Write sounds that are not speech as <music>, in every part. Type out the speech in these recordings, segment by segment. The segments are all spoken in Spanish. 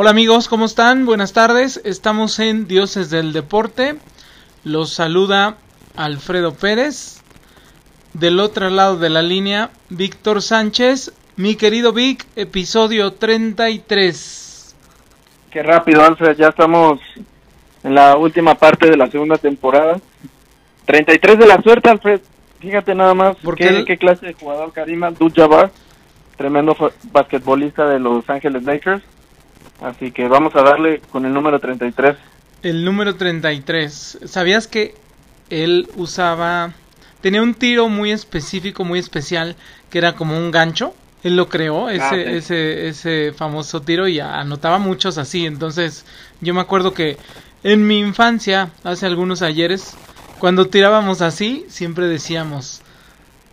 Hola amigos, ¿cómo están? Buenas tardes. Estamos en Dioses del Deporte. Los saluda Alfredo Pérez. Del otro lado de la línea, Víctor Sánchez. Mi querido Vic, episodio 33. Qué rápido, Alfred. Ya estamos en la última parte de la segunda temporada. 33 de la suerte, Alfred. Fíjate nada más ¿Por qué, qué? qué clase de jugador Karim Abdul-Jabbar, tremendo basquetbolista de Los Ángeles Lakers. Así que vamos a darle con el número 33. El número 33. ¿Sabías que él usaba... Tenía un tiro muy específico, muy especial, que era como un gancho? Él lo creó, ese, Ah, sí. ese, ese famoso tiro, y anotaba muchos así. Entonces, yo me acuerdo que en mi infancia, hace algunos ayeres, cuando tirábamos así, siempre decíamos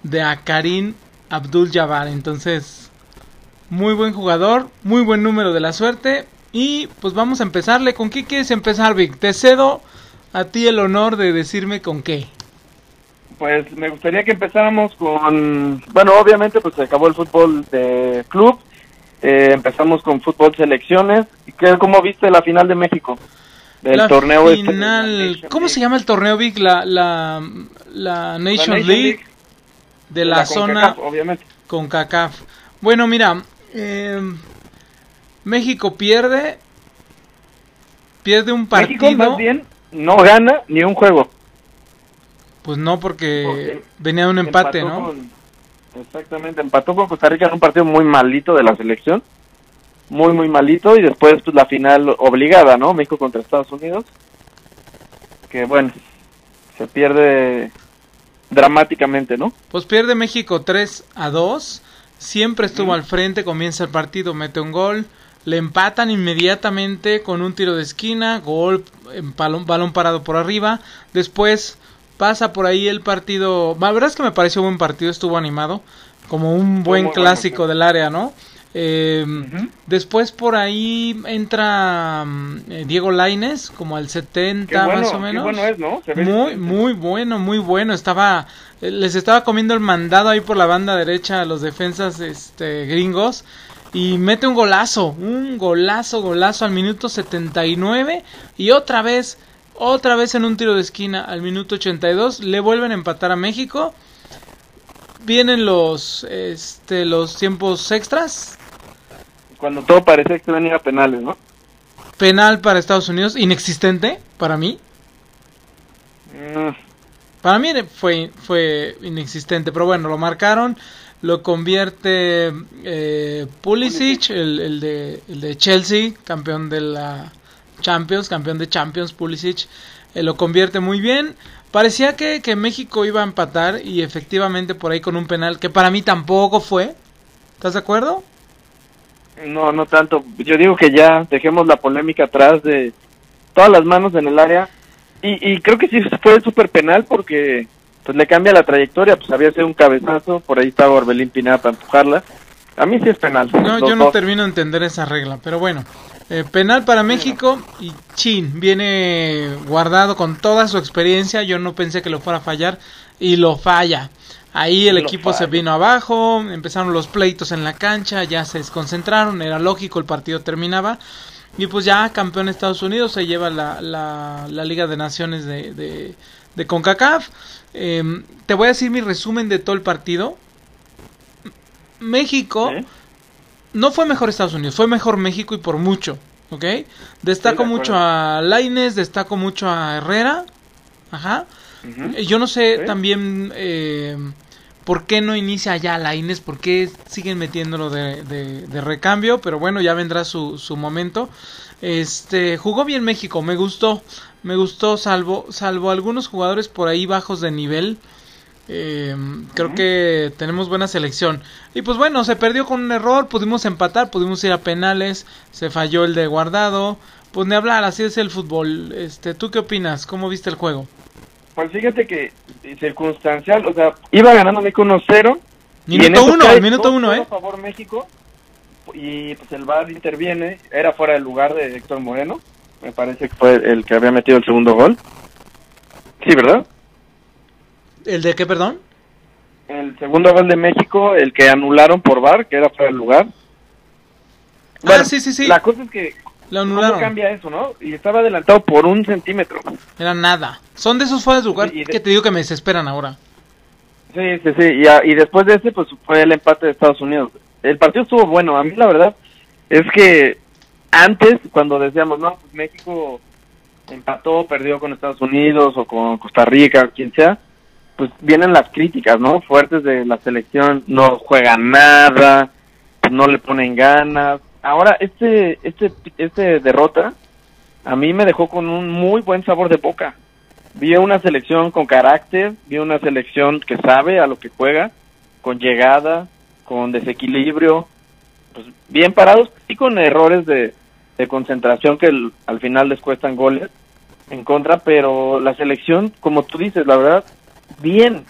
de a Karim Abdul-Jabbar. Entonces, muy buen jugador, muy buen número de la suerte. Y pues vamos a empezarle. ¿Con qué quieres empezar, Vic? Te cedo a ti el honor de decirme con qué. Pues me gustaría que empezáramos con, bueno, obviamente pues se acabó el fútbol de club, Eh, empezamos con fútbol selecciones. ¿Y qué, ¿Cómo viste la final de México? Del la torneo este la final. ¿Cómo se llama el torneo, Vic? La, la, la Nation, Nation League, League. de la, zona CONCACAF, obviamente. con CACAF. Bueno, mira, eh, México pierde. Pierde un partido. México más bien no gana ni un juego. Pues no, porque Porque venía un empate, ¿no? con- exactamente, empató con Costa Rica en un partido muy malito de la selección. Muy, muy malito. Y después, pues la final obligada, ¿no? México contra Estados Unidos. Que bueno, se pierde dramáticamente, ¿no? Pues pierde México 3 a 2. Siempre estuvo al frente, comienza el partido, mete un gol. Le empatan inmediatamente con un tiro de esquina, gol, en balón, balón parado por arriba. Después pasa por ahí el partido. La verdad es que me pareció buen partido, estuvo animado. Como un buen clásico del área, ¿no? Eh. Después por ahí entra mm, eh, Diego Laines, como al 70 Qué bueno, más o qué menos. bueno es, ¿no? Se ve Muy, muy bueno, muy bueno. Estaba, eh, les estaba comiendo el mandado ahí por la banda derecha a los defensas este, gringos. Y mete un golazo, un golazo, golazo al minuto 79. Y otra vez, otra vez en un tiro de esquina al minuto 82. Le vuelven a empatar a México. Vienen los, este, los tiempos extras. Cuando todo parecía que iban a ir a penales, ¿no? Penal para Estados Unidos, inexistente para mí. Mm, Para mí fue, fue inexistente, pero bueno, lo marcaron, lo convierte eh, Pulisic, el, el de, el de Chelsea, campeón de la Champions, campeón de Champions, Pulisic, eh, lo convierte muy bien. Parecía que, que México iba a empatar y efectivamente por ahí con un penal que para mí tampoco fue. ¿Estás de acuerdo? No, no tanto. Yo digo que ya dejemos la polémica atrás de todas las manos en el área. Y, y creo que sí fue súper penal porque pues le cambia la trayectoria. Pues había sido un cabezazo, por ahí estaba Orbelín Pineda para empujarla. A mí sí es penal. No, yo no dos. termino de entender esa regla, pero bueno. Eh, penal para México y Chin viene guardado con toda su experiencia. Yo no pensé que lo fuera a fallar y lo falla. Ahí el equipo se vino abajo, empezaron los pleitos en la cancha, ya se desconcentraron, era lógico, el partido terminaba. Y pues ya campeón Estados Unidos se lleva la, la, la Liga de Naciones de, de, de CONCACAF. Em, te voy a decir mi resumen de todo el partido. México ¿Eh? no fue mejor Estados Unidos, fue mejor México y por mucho, ¿ok? Destaco de mucho a Laines, destaco mucho a Herrera, ajá. Eh, Yo no sé también eh, por qué no inicia ya Laines, por qué siguen metiéndolo de, de- de recambio, pero bueno, ya vendrá su, su momento. Este, jugó bien México, me gustó, me gustó, salvo, salvo algunos jugadores por ahí bajos de nivel. Eh, creo que tenemos buena selección. Y pues bueno, se perdió con un error, pudimos empatar, pudimos ir a penales, se falló el de guardado. Pues ni hablar, así es el fútbol. Este, ¿tú qué opinas? ¿Cómo viste el juego? Pues fíjate que eh, circunstancial, o sea, iba ganando México 1-0. y en Minuto eso uno, cae minuto 2-0 uno, a eh. favor México. Y pues el VAR interviene, era fuera del lugar de Héctor Moreno. Me parece que fue el que había metido el segundo gol. Sí, ¿verdad? ¿El de qué, perdón? El segundo gol de México, el que anularon por VAR, que era fuera del lugar. ah, sí, sí, sí. La cosa es que Lo ¿Cómo anularon. cambia eso, no? Y estaba adelantado por un centímetro. Era nada. Son de esos fuera de lugar de- que te digo que me desesperan ahora. Sí, sí, sí. Y, a- y después de ese, pues fue el empate de Estados Unidos. El partido estuvo bueno. A mí, la verdad, es que antes, cuando decíamos, no, pues México empató, perdió con Estados Unidos o con Costa Rica, quien sea, pues vienen las críticas, ¿no? Fuertes de la selección, no juegan nada, no le ponen ganas. Ahora, este, este, este derrota, a mí me dejó con un muy buen sabor de boca. Vi una selección con carácter, vi una selección que sabe a lo que juega, con llegada, con desequilibrio, pues bien parados y con errores de, de concentración que al final les cuestan goles en contra, pero la selección, como tú dices, la verdad, bien.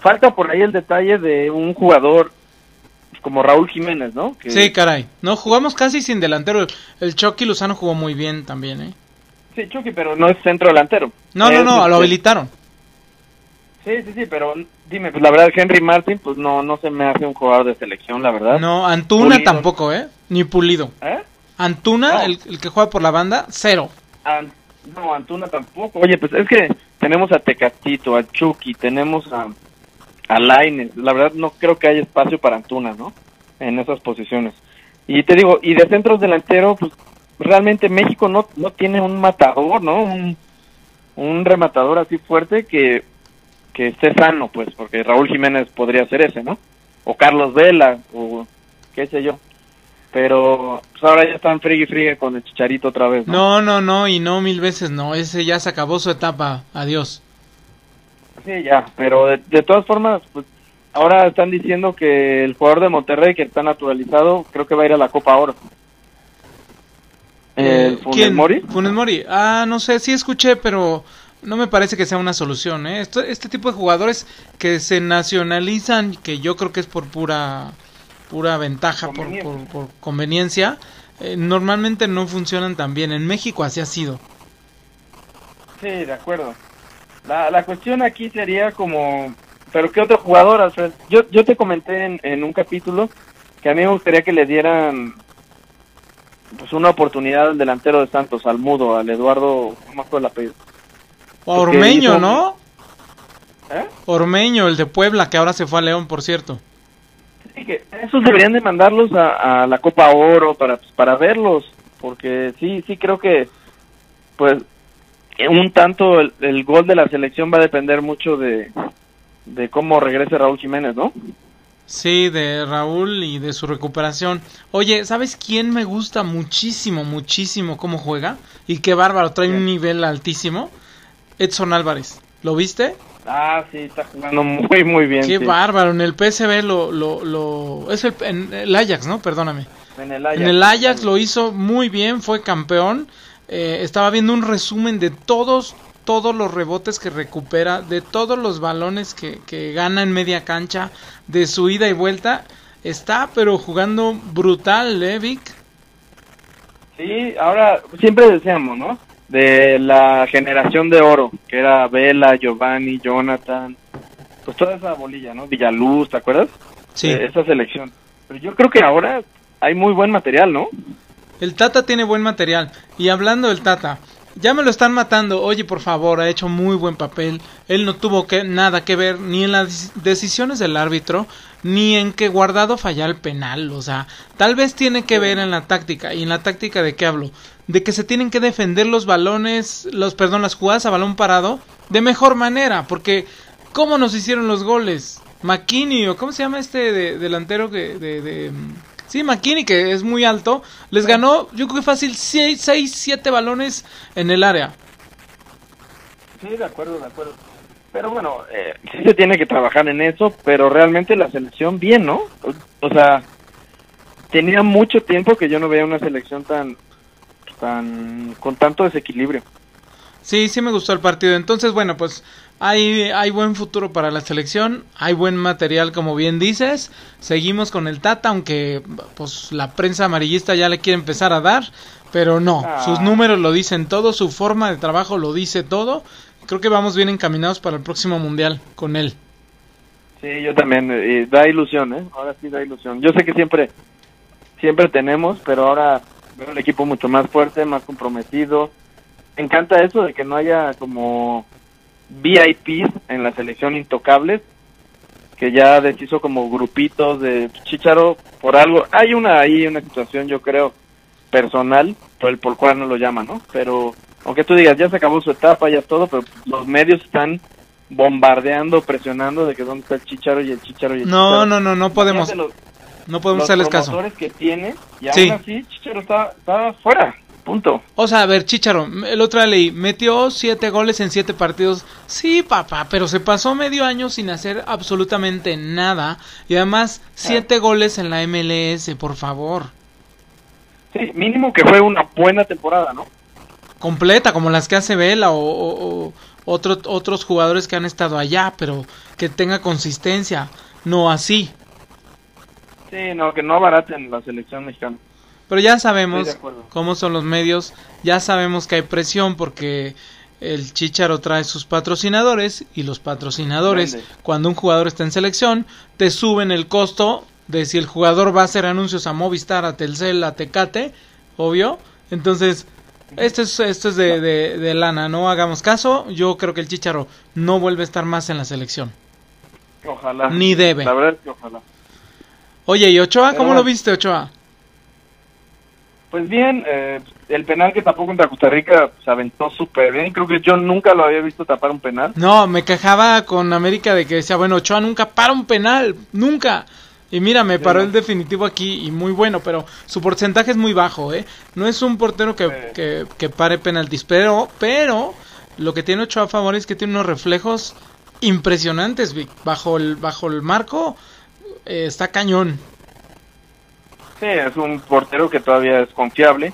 Falta por ahí el detalle de un jugador como Raúl Jiménez, ¿no? Que- Sí, caray. No, jugamos casi sin delantero. El Chucky Lozano jugó muy bien también, ¿eh? Sí, Chucky, pero no es centro delantero. No, no, Es, no, lo este, habilitaron. Sí, sí, sí, pero dime, pues la verdad Henry Martin, pues no, no se me hace un jugador de selección, la verdad. No, Antuna Pulido. tampoco, ¿eh? Ni Pulido. ¿Eh? Antuna, No. el, el que juega por la banda, cero. An- no, Antuna tampoco. Oye, pues es que tenemos a Tecatito, a Chucky, tenemos a, a. La verdad no creo que haya espacio para Antuna, ¿no? En esas posiciones. Y te digo, y de centros delanteros, pues realmente México no, no tiene un matador, ¿no? Un, un rematador así fuerte que, que esté sano, pues, porque Raúl Jiménez podría ser ese, ¿no? O Carlos Vela, o qué sé yo. Pero pues ahora ya están friegue y friegue con el chicharito otra vez, ¿no? No, no, no, y no mil veces no. Ese ya se acabó su etapa. Adiós. Sí, ya, pero de, de todas formas, pues ahora están diciendo que el jugador de Monterrey que está naturalizado, creo que va a ir a la Copa Oro. El Eh, Funes ¿quién? Mori. Funes Mori. Ah, no sé, sí escuché, pero no me parece que sea una solución, ¿eh? Esto- este tipo de jugadores que se nacionalizan, que yo creo que es por pura pura ventaja, por, por conveniencia, eh, normalmente no funcionan tan bien. En México así ha sido. Sí, de acuerdo. La, la cuestión aquí sería como, pero ¿qué otro jugador, Alfred? Yo, yo te comenté en, en un capítulo que a mí me gustaría que le dieran pues una oportunidad al delantero de Santos, al Mudo, al Eduardo, no me acuerdo el apellido. O Ormeño, hizo- ¿no? ¿Eh? Ormeño, el de Puebla, que ahora se fue a León, por cierto. Sí, que esos deberían de mandarlos a, a la Copa Oro para, pues, para verlos, porque sí, sí creo que, pues, un tanto el, el gol de la selección va a depender mucho de, de cómo regrese Raúl Jiménez, ¿no? Sí, de Raúl y de su recuperación. Oye, ¿sabes quién me gusta muchísimo, muchísimo cómo juega? Y qué bárbaro, trae un nivel altísimo. Edson Álvarez. ¿Lo viste? Ah, sí, está jugando muy, muy bien. Qué sí. bárbaro. En el PSV lo, lo, lo... Es el, en el Ajax, ¿no? Perdóname. En el Ajax. En el Ajax lo hizo muy bien, fue campeón. Eh, estaba viendo un resumen de todos, todos los rebotes que recupera, de todos los balones que, que gana en media cancha, de su ida y vuelta. Está, pero jugando brutal, ¿eh, Vic? Sí, ahora siempre decíamos, ¿no? De la generación de oro, que era Vela, Giovanni, Jonathan, pues toda esa bolilla, ¿no? Villaluz, ¿te acuerdas? Sí. Eh, esa selección. Pero yo creo que ahora hay muy buen material, ¿no? El Tata tiene buen material. Y hablando del Tata, ya me lo están matando. Oye, por favor, ha hecho muy buen papel. Él no tuvo que, nada que ver ni en las decisiones del árbitro, ni en que Guardado fallara el penal. O sea, tal vez tiene que ver en la táctica. ¿Y en la táctica de qué hablo? De que se tienen que defender los balones, los, perdón, las jugadas a balón parado de mejor manera. Porque, ¿cómo nos hicieron los goles? McKinney, o ¿cómo se llama este de- delantero que de, de, mm, Sí, McKinney, que es muy alto, les ganó, yo creo que fácil, 6, 7 balones en el área. Sí, de acuerdo, de acuerdo. Pero bueno, eh, sí se tiene que trabajar en eso, pero realmente la selección bien, ¿no? O, o sea, tenía mucho tiempo que yo no veía una selección tan, tan, con tanto desequilibrio. Sí, sí me gustó el partido. Entonces, bueno, pues hay, hay buen futuro para la selección, hay buen material, como bien dices. Seguimos con el Tata, aunque pues la prensa amarillista ya le quiere empezar a dar, pero no, Ah. sus números lo dicen todo, su forma de trabajo lo dice todo. Creo que vamos bien encaminados para el próximo mundial con él. Sí, yo también, eh, da ilusión, ¿eh? Ahora sí da ilusión. Yo sé que siempre, siempre tenemos, pero ahora Veo el equipo mucho más fuerte, más comprometido. Me encanta eso de que no haya como VIPs en la selección intocables, que ya deshizo como grupitos de Chicharo por algo. Hay una ahí, una situación yo creo personal por el por cual no lo llama, ¿no? Pero aunque tú digas, ya se acabó su etapa, ya todo, pero los medios están bombardeando, presionando de que dónde está el Chicharo y el Chicharo y el No, Chicharo. no, no, no podemos, los- no podemos hacerles caso. que tiene y Sí. aún así Chicharo está, está fuera, punto. O sea, a ver, Chicharo, el otro leí, metió siete goles en siete partidos. Sí, papá, pero se pasó medio año sin hacer absolutamente nada. Y además, siete goles en la MLS, por favor. Sí, mínimo que fue una buena temporada, ¿no? Completa, como las que hace Vela o, o- o otro- otros jugadores que han estado allá, pero que tenga consistencia, no así. Sí, no, que no abaraten la selección mexicana. Pero ya sabemos cómo son los medios, ya sabemos que hay presión porque el Chicharo trae sus patrocinadores y los patrocinadores, cuando un jugador está en selección, te suben el costo de si el jugador va a hacer anuncios a Movistar, a Telcel, a Tecate, obvio. Entonces, esto es, esto es de, de- de lana, no hagamos caso. Yo creo que el Chicharo no vuelve a estar más en la selección. Ojalá. Ni debe. La verdad es que ojalá. Oye, ¿y Ochoa? Pero ¿Cómo lo viste, Ochoa? Pues bien, eh, el penal que tapó contra Costa Rica se aventó súper bien. Creo que yo nunca lo había visto tapar un penal. No, me quejaba con América de que decía, bueno, Ochoa nunca para un penal, nunca. Y mira, me paró el definitivo aquí y muy bueno, pero su porcentaje es muy bajo, ¿eh? No es un portero que, Sí. que, que pare penaltis, pero, pero lo que tiene Ochoa a favor es que tiene unos reflejos impresionantes, Vic. Bajo el, bajo el marco eh, está cañón. Sí, es un portero que todavía es confiable.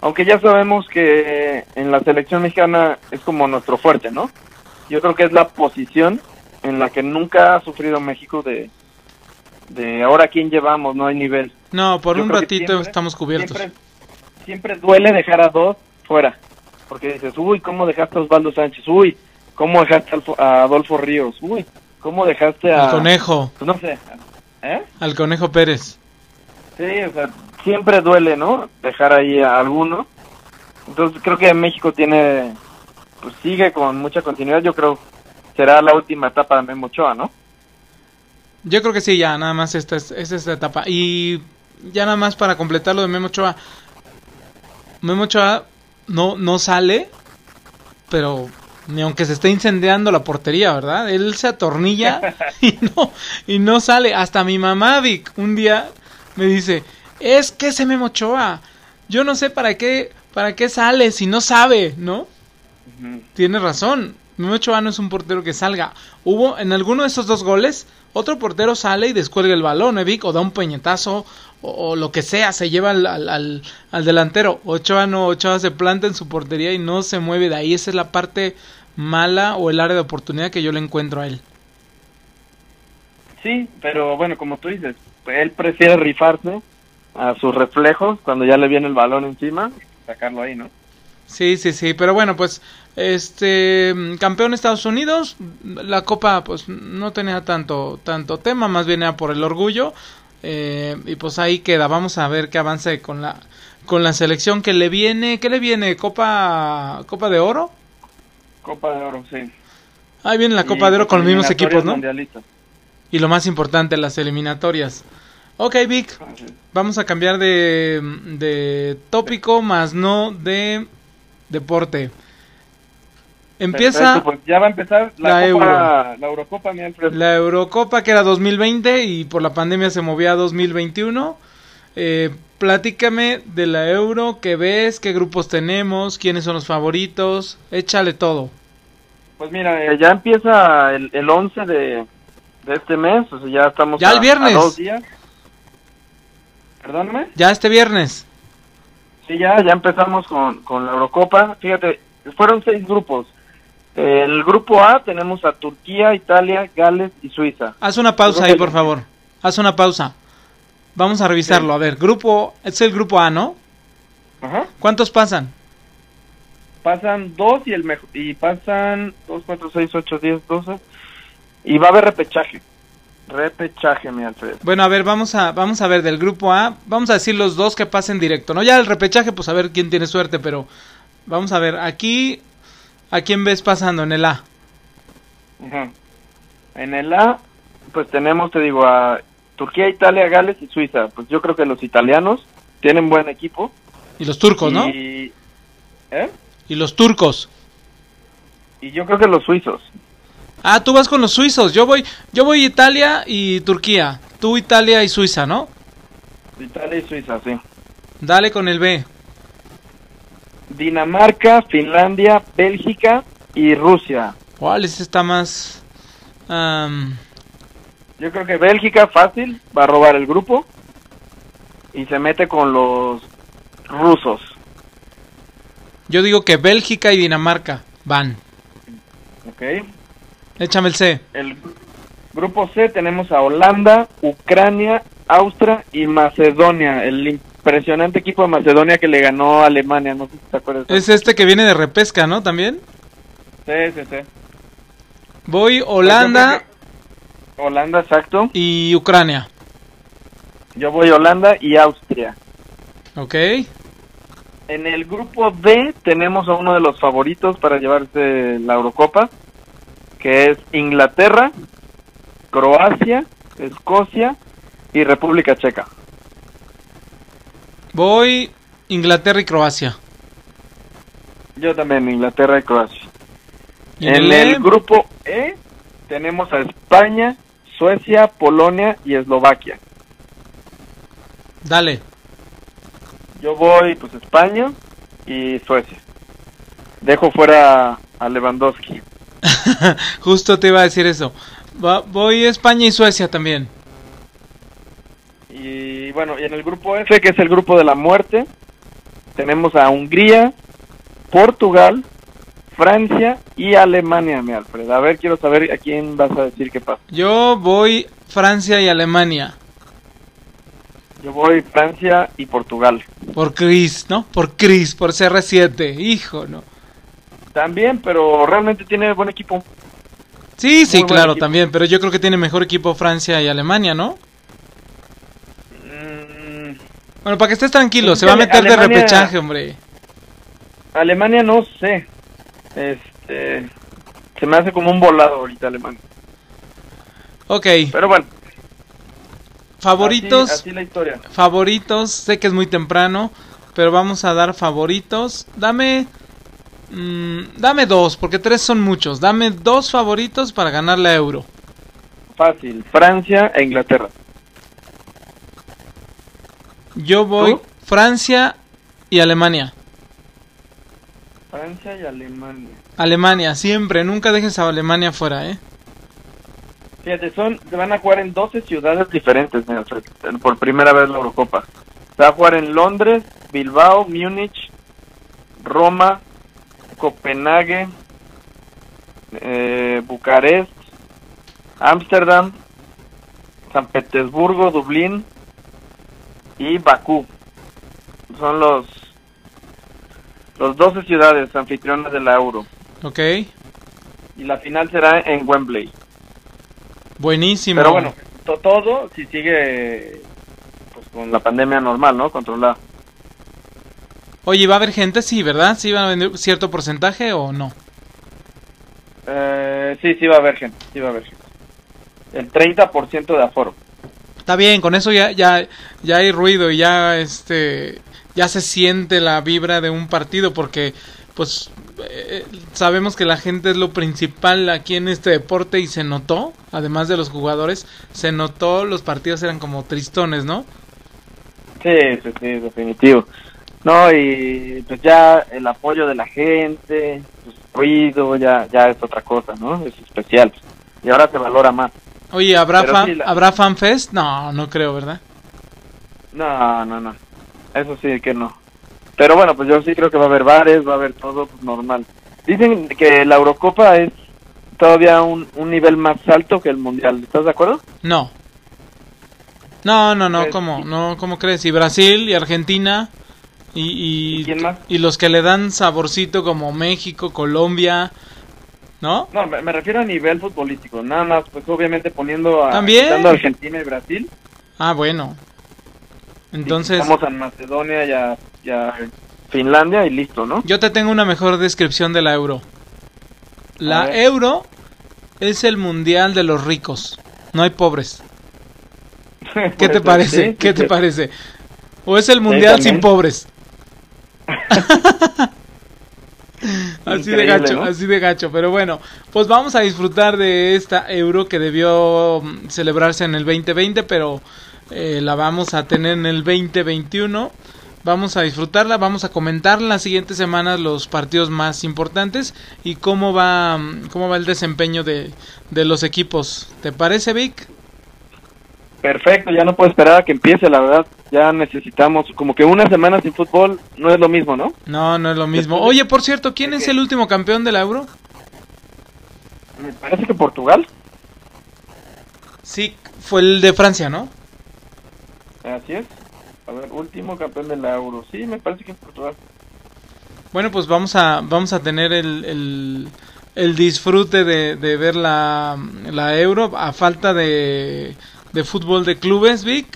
Aunque ya sabemos que en la selección mexicana es como nuestro fuerte, ¿no? Yo creo que es la posición en la que nunca ha sufrido México de, de ahora quién llevamos, no hay nivel. No, por Yo un ratito siempre- estamos cubiertos. Siempre, siempre duele dejar a dos fuera. Porque dices, uy, ¿cómo dejaste a Osvaldo Sánchez? Uy, ¿cómo dejaste a Adolfo Ríos? Uy, ¿cómo dejaste a... Al conejo, Pues no sé. ¿Eh? al conejo Pérez. Sí, o sea, siempre duele, ¿no? Dejar ahí a alguno. Entonces creo que México tiene, pues sigue con mucha continuidad. Yo creo será la última etapa de Memo Ochoa, ¿no? Yo creo que sí, ya, nada más esta es, es esta etapa. Y ya nada más para completar lo de Memo Ochoa. Memo Ochoa no, no sale, pero ni aunque se esté incendiando la portería, ¿verdad? Él se atornilla <laughs> y no, y no sale. Hasta mi mamá, Vic, un día me dice, es que ese Memo Ochoa, yo no sé para qué, para qué sale si no sabe, ¿no? Tiene razón. Memo Ochoa no es un portero que salga. Hubo en alguno de esos dos goles, otro portero sale y descuelga el balón, ¿eh, Vic? O da un peñetazo, o, o lo que sea, se lleva al, al, al- al delantero. Ochoa no, Ochoa se planta en su portería y no se mueve de ahí. Esa es la parte mala o el área de oportunidad que yo le encuentro a él. Sí, pero bueno, como tú dices, él prefiere rifarse a sus reflejos cuando ya le viene el balón encima, sacarlo ahí, ¿no? Sí, sí, sí, pero bueno, pues este campeón de Estados Unidos, la copa pues no tenía tanto tanto tema, más bien era por el orgullo eh, y pues ahí queda, vamos a ver qué avance con la con la selección que le viene, ¿qué le viene? Copa Copa de Oro. Copa de Oro, sí. Ahí viene la Y Copa de Oro con los mismos equipos, ¿no? mundialistas. Y lo más importante, las eliminatorias. Ok, Vic, vamos a cambiar de, de tópico, más no de deporte. Empieza Perfecto, pues ya va a empezar la, la Copa, la Eurocopa, mi Alfred. la Eurocopa que era 2020 y por la pandemia se movía a 2021. Eh, platícame de la Euro, qué ves, qué grupos tenemos, quiénes son los favoritos, échale todo. Pues mira, eh, ya empieza el, el 11 de, de este mes, o sea, ya estamos Ya a, el viernes. a dos días. Perdóname. Ya este viernes. Sí, ya, ya empezamos con, con la Eurocopa. Fíjate, fueron seis grupos. El grupo A tenemos a Turquía, Italia, Gales y Suiza. Haz una pausa ahí, por favor. Haz una pausa. Vamos a revisarlo. A ver, grupo, es el grupo A, ¿no? Ajá. ¿Cuántos pasan? Pasan dos y el mejor y pasan dos, cuatro, seis, ocho, diez, doce y va a haber repechaje. Repechaje, mi Alfred. Bueno, a ver, vamos a, vamos a ver del grupo A. Vamos a decir los dos que pasen directo, ¿no? Ya el repechaje, pues a ver quién tiene suerte, pero vamos a ver. Aquí, ¿a quién ves pasando en el A? En el A, pues tenemos, te digo, a Turquía, Italia, Gales y Suiza. Pues yo creo que los italianos tienen buen equipo. Y los turcos, ¿no? Y, ¿eh? Y los turcos. y yo creo que los suizos. Ah, tú vas con los suizos. Yo voy, yo voy Italia y Turquía. Tú Italia y Suiza, ¿no? Italia y Suiza, sí. Dale con el B. Dinamarca, Finlandia, Bélgica y Rusia. ¿Cuál ese está más? Yo creo que Bélgica fácil va a robar el grupo y se mete con los rusos. yo digo que Bélgica y Dinamarca van. ¿Ok? Échame el C. El grupo C tenemos a Holanda, Ucrania, Austria y Macedonia. El impresionante equipo de Macedonia que le ganó a Alemania. No sé si te acuerdas. Es este que viene de repesca, ¿no? También. Sí, sí, sí. Voy Pues Holanda que- Holanda, exacto. y Ucrania. Yo voy Holanda y Austria. ¿Ok? En el grupo D tenemos a uno de los favoritos para llevarse la Eurocopa, que es Inglaterra, Croacia, Escocia y República Checa. Voy Inglaterra y Croacia. Yo también, Inglaterra y Croacia. Y En E, el grupo E tenemos a España, Suecia, Polonia y Eslovaquia. Dale. Yo voy, pues, España y Suecia. Dejo fuera a Lewandowski. <laughs> Justo te iba a decir eso. Va- voy España y Suecia también. Y bueno, y en el grupo F, que es el grupo de la muerte, tenemos a Hungría, Portugal, Francia y Alemania, mi Alfred. A ver, quiero saber a quién vas a decir qué pasa. Yo voy Francia y Alemania. Yo voy Francia y Portugal. Por Chris, ¿no? Por Chris, por CR7. Hijo, ¿no? También, pero realmente tiene buen equipo. Sí, sí, Muy claro, equipo. también. Pero yo creo que tiene mejor equipo Francia y Alemania, ¿no? Mm, Bueno, para que estés tranquilo, se va a meter de repechaje, hombre. Alemania no sé. Este, se me hace como un volado ahorita Alemania. Ok, Pero bueno, favoritos, así, así la historia. favoritos. Sé que es muy temprano, pero vamos a dar favoritos. Dame, mm, dame dos, porque tres son muchos. Dame dos favoritos para ganar la Euro. Fácil, Francia e Inglaterra. Yo voy ¿Tú? Francia y Alemania. Francia y Alemania. Alemania, siempre, nunca dejes a Alemania fuera, ¿eh? Fíjate, son, se van a jugar en 12 ciudades diferentes, por primera vez la Eurocopa. Se va a jugar en Londres, Bilbao, Múnich, Roma, Copenhague, eh, Bucarest, Ámsterdam, San Petersburgo, Dublín y Bakú. Son los los 12 ciudades anfitrionas de la Euro. Ok, Y la final será en Wembley. buenísimo. Pero bueno, to- todo si sigue pues, con la pandemia normal, ¿no? Controlada. Oye, ¿va a haber gente? Sí, ¿verdad? ¿Sí va a venir cierto porcentaje o no? Eh, sí, sí va a haber gente, sí va a haber gente. El 30% de aforo. Está bien, con eso ya, ya, ya hay ruido y ya, este, ya se siente la vibra de un partido porque, pues, eh, sabemos que la gente es lo principal aquí en este deporte y se notó, además de los jugadores, se notó los partidos eran como tristones, ¿no? Sí, sí, sí, definitivo. No, y pues ya el apoyo de la gente, pues, ruido, ya, ya es otra cosa, ¿no? Es especial. Y ahora se valora más. Oye, ¿habrá, Pero fan, sí, la- ¿habrá fanfest? No, no creo, ¿verdad? No, no, no. Eso sí que no. Pero bueno, pues yo sí creo que va a haber bares, va a haber todo pues, normal. Dicen que la Eurocopa es todavía un, un nivel más alto que el Mundial. ¿Estás de acuerdo? No. No, no, no, Pues, ¿cómo? No, ¿cómo crees? Y Brasil y Argentina y, y, ¿Y quién más? y los que le dan saborcito como México, Colombia, ¿no? No, me, me refiero a nivel futbolístico, nada más, pues obviamente poniendo a, ¿También? a Argentina y Brasil, Ah, bueno. Entonces, vamos a Macedonia y a, y a Finlandia y listo, ¿no? yo te tengo una mejor descripción de la euro. La euro es el mundial de los ricos. No hay pobres. <laughs> ¿Qué te parece? sí, ¿Qué te sí. parece? ¿O es el mundial sin pobres? <laughs> así de gacho, ¿no? así de gacho. Pero bueno, pues vamos a disfrutar de esta euro que debió mm, celebrarse en el 2020, pero eh, la vamos a tener en el 2021. Vamos a disfrutarla, vamos a comentar las siguientes semanas los partidos más importantes y cómo va, mm, cómo va el desempeño de, de los equipos. ¿Te parece, Vic? Perfecto, ya no puedo esperar a que empiece, la verdad. Ya necesitamos, como que una semana sin fútbol no es lo mismo, ¿no? No, no es lo mismo. Oye, por cierto, ¿quién es el último campeón de la Euro? Me parece que Portugal. Sí, fue el de Francia, ¿no? Así es. A ver, último campeón de la Euro. Sí, me parece que es Portugal. Bueno, pues vamos a vamos a tener el, el, el disfrute de, de ver la, la Euro a falta de, de fútbol de clubes, Vic.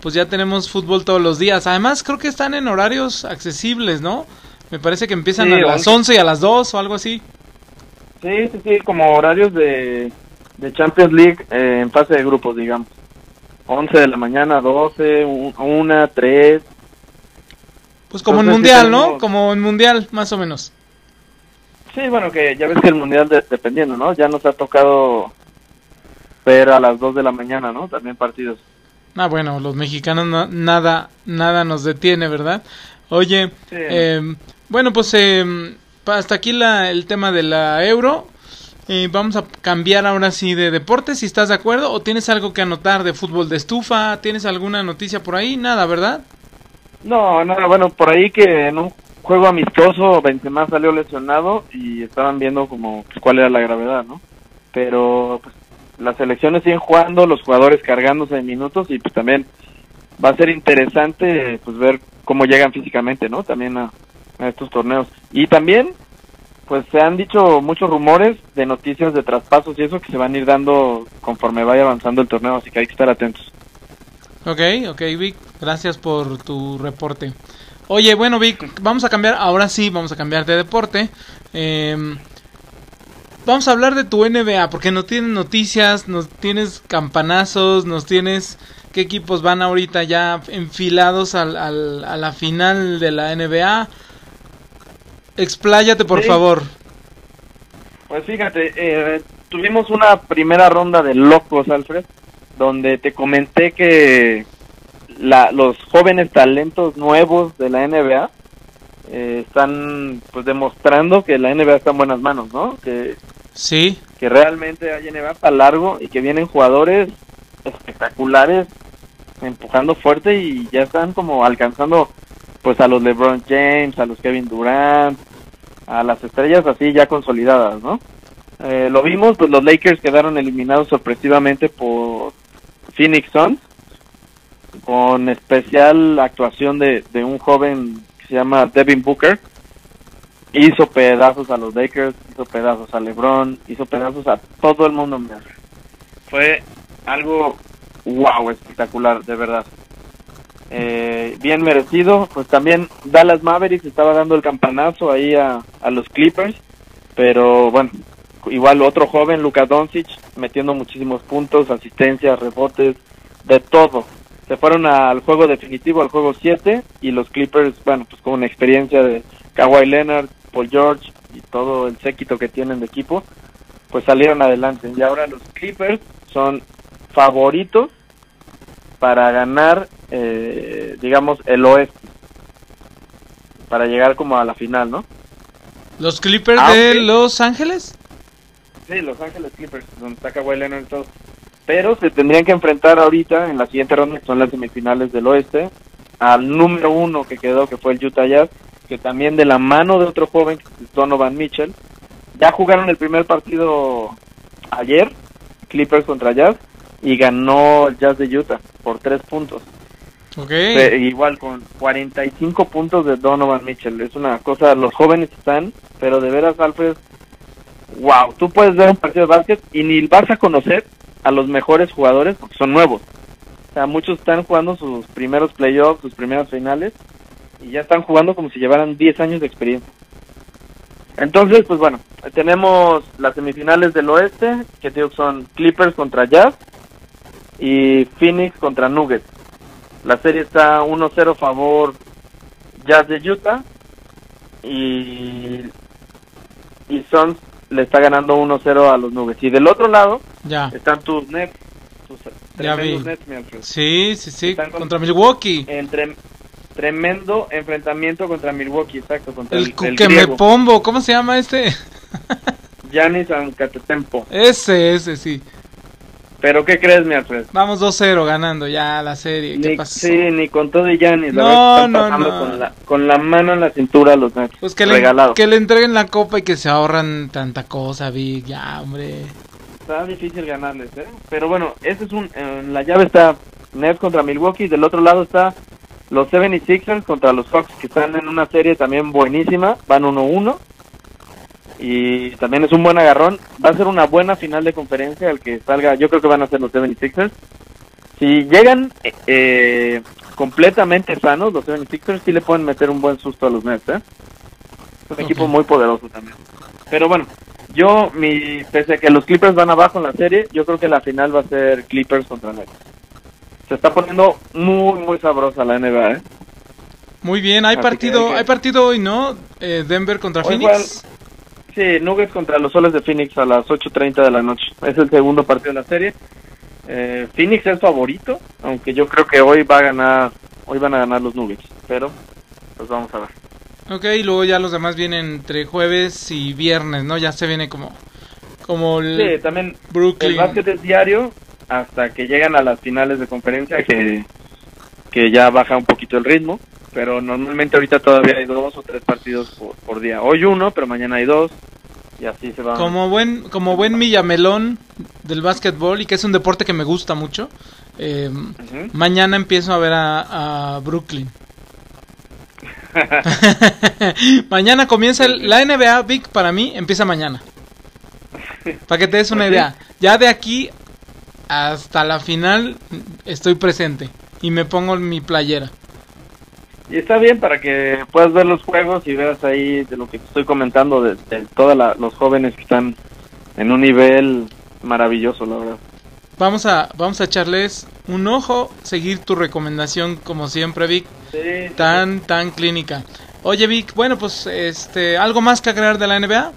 Pues ya tenemos fútbol todos los días. Además, creo que están en horarios accesibles, ¿no? Me parece que empiezan Sí, a las 11 y a las 2 o algo así. Sí, sí, sí, como horarios de, de Champions League eh, en fase de grupos, digamos. 11 de la mañana, 12, 1, 3. Pues como en Entonces, sí Mundial, ¿no? Como en Mundial, más o menos. Sí, bueno, que ya ves que el Mundial, de- dependiendo, ¿no? Ya nos ha tocado ver a las 2 de la mañana, ¿no? También partidos. Ah, bueno, los mexicanos no- nada, nada nos detiene, ¿verdad? Oye, Sí. eh, bueno, pues eh, hasta aquí la, el tema de la euro. Eh, vamos a cambiar ahora sí de deporte, si estás de acuerdo, o tienes algo que anotar de fútbol de estufa, tienes alguna noticia por ahí, nada, ¿verdad? No, no, bueno, por ahí que en un juego amistoso Benzema salió lesionado y estaban viendo como pues, cuál era la gravedad, ¿no? Pero pues las selecciones siguen jugando, los jugadores cargándose de minutos y pues también va a ser interesante pues ver cómo llegan físicamente, ¿no? También a, a estos torneos. Y también pues se han dicho muchos rumores de noticias de traspasos y eso que se van a ir dando conforme vaya avanzando el torneo, así que hay que estar atentos. Ok, ok, Vic, gracias por tu reporte. Oye, bueno, Vic, vamos a cambiar, ahora sí, vamos a cambiar de deporte. Eh, vamos a hablar de tu NBA, porque no tienes noticias, nos tienes campanazos, nos tienes qué equipos van ahorita ya enfilados al, al- a la final de la NBA. Expláyate, por Sí. favor. Pues fíjate, eh, tuvimos una primera ronda de locos, Alfred, donde te comenté que la, los jóvenes talentos nuevos de la NBA eh, están pues demostrando que la NBA está en buenas manos, ¿no? Que, Sí, que realmente hay NBA para largo y que vienen jugadores espectaculares empujando fuerte y ya están como alcanzando pues a los LeBron James, a los Kevin Durant, a las estrellas así ya consolidadas, ¿no? Eh, lo vimos, pues los Lakers quedaron eliminados sorpresivamente por Phoenix Suns con especial actuación de, de un joven que se llama Devin Booker. Hizo pedazos a los Lakers, hizo pedazos a LeBron, hizo pedazos a todo el mundo. Fue algo wow, espectacular, de verdad. Eh, bien merecido, pues también Dallas Mavericks estaba dando el campanazo ahí a, a los Clippers, pero bueno, igual otro joven, Luka Doncic, metiendo muchísimos puntos, asistencias, rebotes, de todo. Se fueron al juego definitivo, al juego 7, y los Clippers, bueno, pues con una experiencia de Kawhi Leonard, Paul George y todo el séquito que tienen de equipo, pues salieron adelante. Y ahora los Clippers son favoritos para ganar, eh, digamos, el oeste. Para llegar como a la final, ¿no? los Clippers Ah, de. Los Ángeles. Sí, Los Ángeles Clippers, donde está Kawhi Leonard y todo. Pero se tendrían que enfrentar ahorita, en la siguiente ronda, que son las semifinales del oeste, al número uno que quedó, que fue el Utah Jazz, que también de la mano de otro joven, Donovan Mitchell, ya jugaron el primer partido ayer, Clippers contra Jazz, y ganó el Jazz de Utah por tres puntos. Ok. Pe- igual con 45 puntos de Donovan Mitchell. Es una cosa, los jóvenes están, pero de veras, Alfred, wow, tú puedes ver un partido de básquet y ni vas a conocer a los mejores jugadores porque son nuevos. O sea, muchos están jugando sus primeros playoffs, sus primeras finales y ya están jugando como si llevaran 10 años de experiencia. Entonces, pues bueno, tenemos las semifinales del oeste, que digo son Clippers contra Jazz y Phoenix contra Nuggets. La serie está 1-0 favor Jazz de Utah y, y Suns le está ganando 1-0 a los Nuggets. Y del otro lado Ya. están tus Nets, tus Ya vi. Nets, mi Alfred. Sí, sí, sí. Están con- Contra Milwaukee. Entre, tremendo enfrentamiento contra Milwaukee, exacto, contra el, El, que me pombo. ¿Cómo se llama este? <laughs> Giannis Antetokounmpo. ese, ese, sí. Pero ¿qué crees, mi Alfred? Vamos 2-0 ganando ya la serie. ¿Qué Ni, pasó? sí, ni con todo y Giannis. No, no, no. Con, la, con la mano en la cintura a los Nets. Pues que le, Regalado. que le entreguen la copa y que se ahorran tanta cosa, Vic. Ya, hombre. Está difícil ganarles, ¿eh? Pero bueno, ese es un... En la llave está Nets contra Milwaukee. Del otro lado está los 76ers contra los Hawks, que están en una serie también buenísima. Van 1-1. Y también es un buen agarrón. Va a ser una buena final de conferencia. El que salga, yo creo que van a ser los 76ers. Si llegan eh, completamente sanos, los 76ers sí le pueden meter un buen susto a los Nets, ¿eh? Es un equipo muy poderoso también. Pero bueno, yo, mi, pese a que los Clippers van abajo en la serie, yo creo que la final va a ser Clippers contra Nets. Se está poniendo muy, muy sabrosa la NBA, ¿eh? Muy bien, hay Así partido, hay que- hay partido hoy, ¿no? Eh, Denver contra Hoy Phoenix. Sí, Nuggets contra los Soles de Phoenix a las 8.30 de la noche. Es el segundo partido de la serie. Eh, Phoenix es favorito, aunque yo creo que hoy va a ganar, hoy van a ganar los Nuggets. Pero, pues vamos a ver. Ok, y luego ya los demás vienen entre jueves y viernes, ¿no? Ya se viene como, como el Sí, también el básquet es diario hasta que llegan a las finales de conferencia que, que ya baja un poquito el ritmo. Pero normalmente ahorita todavía hay dos o tres partidos por, por día. Hoy uno, pero mañana hay dos. Y así se va. Como buen, como buen millamelón del básquetbol y que es un deporte que me gusta mucho. eh, mañana empiezo a ver a, a Brooklyn. <laughs> mañana comienza el- la NBA Big para mí empieza mañana. Para que te des una idea. Ya de aquí hasta la final estoy presente y me pongo mi playera. Y está bien para que puedas ver los juegos y veas ahí de lo que te estoy comentando de, de todos los jóvenes que están en un nivel maravilloso, la verdad. Vamos a vamos a echarles un ojo, seguir tu recomendación como siempre, Vic, Sí, tan tan clínica. Oye, Vic, bueno, pues este algo más que agregar de la NBA?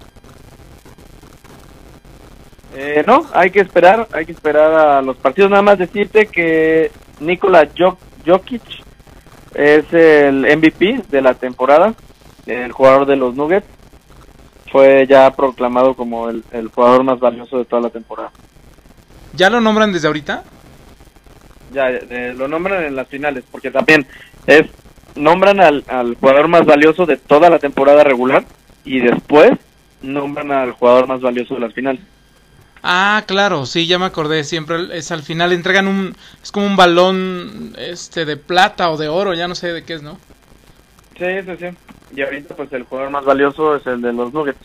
Eh, no, hay que esperar, hay que esperar a los partidos. Nada más decirte que Nikola Jok- Jokic es el MVP de la temporada, el jugador de los Nuggets. Fue ya proclamado como el, el jugador más valioso de toda la temporada. ¿Ya lo nombran desde ahorita? Ya, eh, lo nombran en las finales, porque también es nombran al, al jugador más valioso de toda la temporada regular y después nombran al jugador más valioso de las finales. Ah, claro, sí, ya me acordé, siempre es al final entregan un es como un balón este de plata o de oro, ya no sé de qué es, ¿no? Sí, sí, sí. Y ahorita pues el jugador más valioso es el de los Nuggets.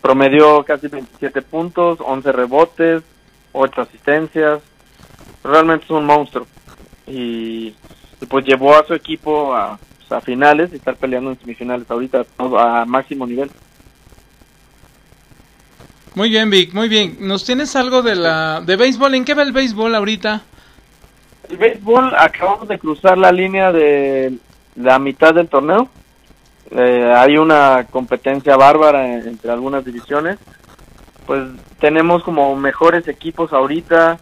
Promedió casi 27 puntos, 11 rebotes, 8 asistencias. Realmente es un monstruo. Y, pues llevó a su equipo a, pues, a finales y estar peleando en semifinales ahorita a máximo nivel. Muy bien, Vic, muy bien. ¿Nos tienes algo de la de béisbol? ¿En qué va el béisbol ahorita? El béisbol acabamos de cruzar la línea de la mitad del torneo. Eh, hay una competencia bárbara en- entre algunas divisiones. Pues tenemos como mejores equipos ahorita.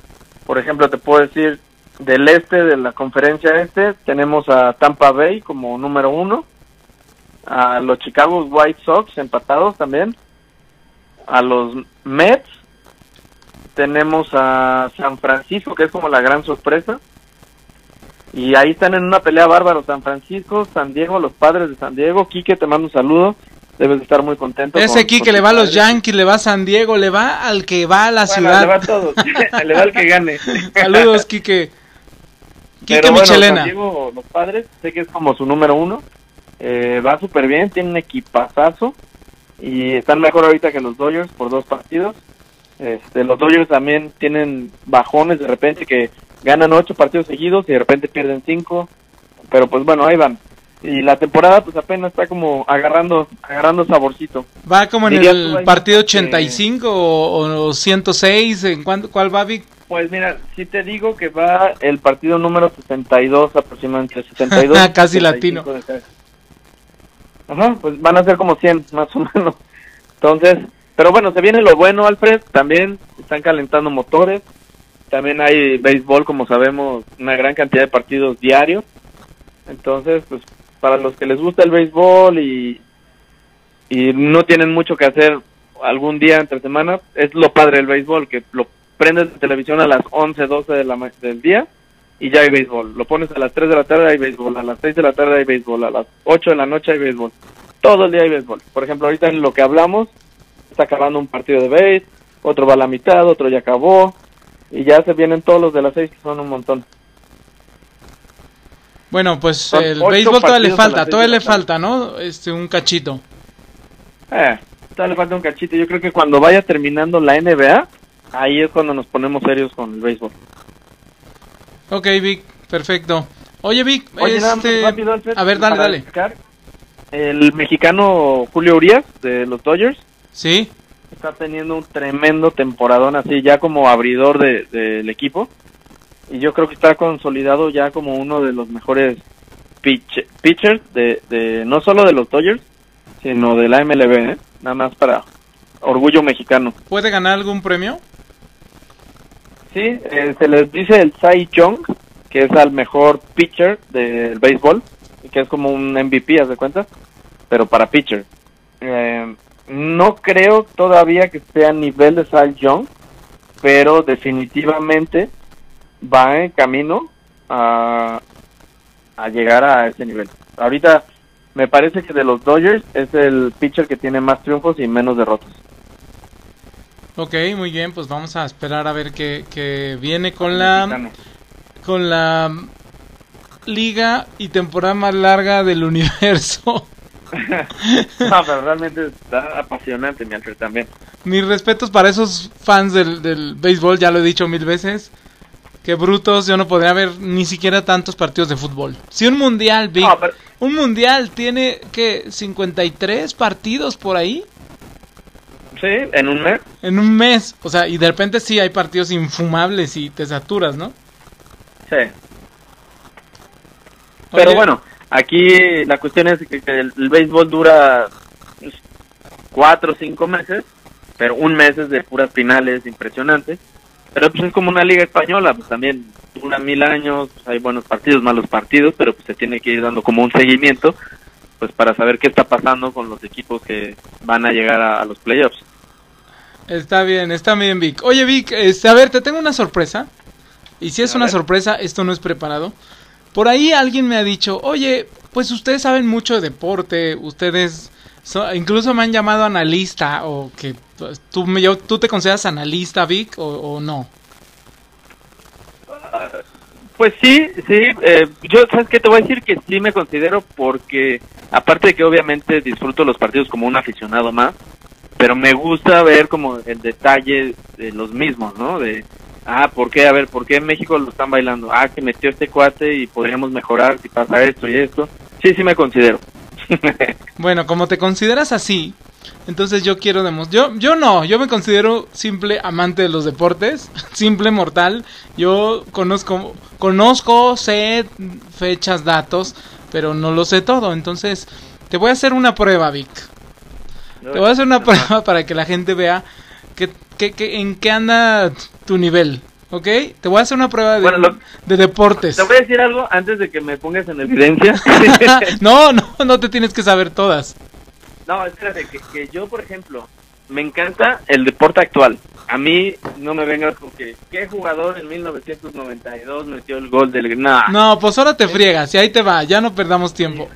Por ejemplo, te puedo decir del este, de la conferencia este, tenemos a Tampa Bay como número uno. A los Chicago White Sox empatados también. A los Mets. Tenemos a San Francisco, que es como la gran sorpresa. Y ahí están en una pelea bárbaro San Francisco, San Diego, los padres de San Diego. Quique, te mando un saludo. Debes de estar muy contento. Ese con- Quique con le va a los. Yankees, le va a San Diego, le va al que va a la Bueno, ciudad. le va a todos. <laughs> <laughs> le va al que gane. Saludos, Quique. Quique Pero bueno, Michelena. San Diego, los padres, sé que es como su número uno. Eh, va súper bien, tiene un equipazazo. Y están mejor ahorita que los Dodgers por dos partidos. Este, los Dodgers también tienen bajones de repente que ganan ocho partidos seguidos y de repente pierden cinco, pero pues bueno, ahí van. Y la temporada pues apenas está como agarrando agarrando saborcito. ¿Va como en el partido muchos que- 85 o, o 106? ¿En cuánto, ¿Cuál va, Vic? Pues mira, si te digo que va el partido número 62 aproximadamente, 62. <laughs> Casi 65 latino. de. Ajá, pues van a ser como 100 más o menos. Entonces, pero bueno, se viene lo bueno, Alfred, también están calentando motores, también hay béisbol, como sabemos, una gran cantidad de partidos diarios. Entonces, pues para los que les gusta el béisbol y, y no tienen mucho que hacer algún día entre semana, es lo padre del béisbol, que lo prendes de televisión a las 11, 12 de la del día y ya hay béisbol. Lo pones a las 3 de la tarde hay béisbol, a las 6 de la tarde hay béisbol, a las 8 de la noche hay béisbol. Todo el día hay béisbol. Por ejemplo, ahorita en lo que hablamos, está acabando un partido de béis, otro va a la mitad, otro ya acabó y ya se vienen todos los de las 6 que son un montón. Bueno, pues Son el béisbol todavía le falta, todavía le falta, ¿no? Este, un cachito. Eh, todavía le falta un cachito. Yo creo que cuando vaya terminando la NBA, ahí es cuando nos ponemos serios con el béisbol. Ok, Vic, perfecto. Oye, Vic, Oye, este... rápido, Alfred, a ver, dale, dale. El mexicano Julio Urias de los Dodgers Sí, está teniendo un tremendo temporadón así ya como abridor de- del equipo y yo creo que está consolidado ya como uno de los mejores pitch- pitchers de, de no solo de los Dodgers sino de la MLB ¿eh? nada más para orgullo mexicano ¿puede ganar algún premio? Sí eh, se les dice el Cy Young que es al mejor pitcher del béisbol que es como un MVP haz de cuenta pero para pitcher Eh, no creo todavía que esté a nivel de Cy Young pero definitivamente va en camino a, a llegar a ese nivel. Ahorita me parece que de los Dodgers es el pitcher que tiene más triunfos y menos derrotas. Ok, muy bien, pues vamos a esperar a ver qué, qué viene con la... Con la liga y temporada más larga del <laughs> universo. <laughs> no, pero realmente está apasionante, mi Alfred, también. Mis respetos para esos fans del, del béisbol, ya lo he dicho mil veces. Qué brutos, yo no podría ver ni siquiera tantos partidos de fútbol. Si un mundial, Vic, No, pero- un mundial tiene que 53 partidos por ahí Sí, en un mes. en un mes, o sea, y de repente sí hay partidos infumables y te saturas, ¿no? Sí. Pero Oye, bueno, aquí la cuestión es que, que el, el béisbol dura pues, cuatro o cinco meses, pero un mes es de puras finales impresionantes. Pero pues es como una liga española, pues también dura mil años, pues, hay buenos partidos, malos partidos, pero pues se tiene que ir dando como un seguimiento, pues para saber qué está pasando con los equipos que van a llegar a, a los playoffs. Está bien, está bien, Vic. Oye, Vic, este, a ver, te tengo una sorpresa. Y si es A una ver. sorpresa, esto no es preparado. Por ahí alguien me ha dicho, oye, pues ustedes saben mucho de deporte, ustedes, so- incluso me han llamado analista, o que pues, tú, me, yo- tú te consideras analista, Vic, o, o no. Pues sí, sí, eh, yo, ¿sabes qué? Te voy a decir que sí me considero porque, aparte de que obviamente disfruto los partidos como un aficionado más, pero me gusta ver como el detalle de los mismos, ¿no? De, ah, ¿por qué? A ver, ¿por qué en México lo están bailando? Ah, que metió este cuate y podríamos mejorar si pasa esto y esto. Sí, sí me considero. <laughs> Bueno, como te consideras así, entonces yo quiero demostrar. Yo, yo no, yo me considero simple amante de los deportes, <laughs> simple mortal. Yo conozco, conozco, sé fechas, datos, pero no lo sé todo. Entonces, te voy a hacer una prueba, Vic. Te voy a hacer una prueba <laughs> para que la gente vea que, que- que- en qué anda tu nivel, ¿ok? Te voy a hacer una prueba de, Bueno, lo- de deportes. Te voy a decir algo antes de que me pongas en evidencia. <laughs> no, no, no te tienes que saber todas. No, espérate, que, que yo, por ejemplo, me encanta el deporte actual. A mí no me vengas con que, ¿qué jugador en 1992 metió el gol del... Nah. No, pues ahora te friegas y ahí te va, ya no perdamos tiempo.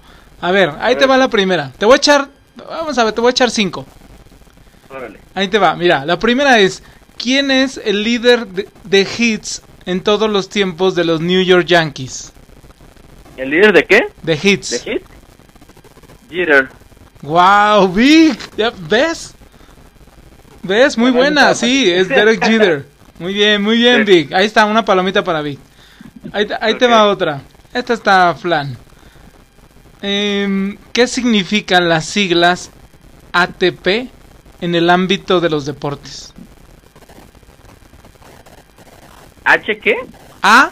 A ver, ahí A te va la primera. Te voy a echar, vamos a ver, te voy a echar cinco. Órale. Ahí te va, mira, la primera es, ¿quién es el líder de, de hits en todos los tiempos de los New York Yankees? ¿El líder de qué? De hits. ¿De hit? Jeter. Wow, Vic, ¿Ya ¿ves? ¿Ves? Muy buena, sí, es Derek Jeter. Muy bien, muy bien, Vic. Ahí está, una palomita para Vic. Ahí, te- ahí te va otra. Esta está flan. Em, ¿Qué significan las siglas ATP en el ámbito de los deportes? ¿H qué? A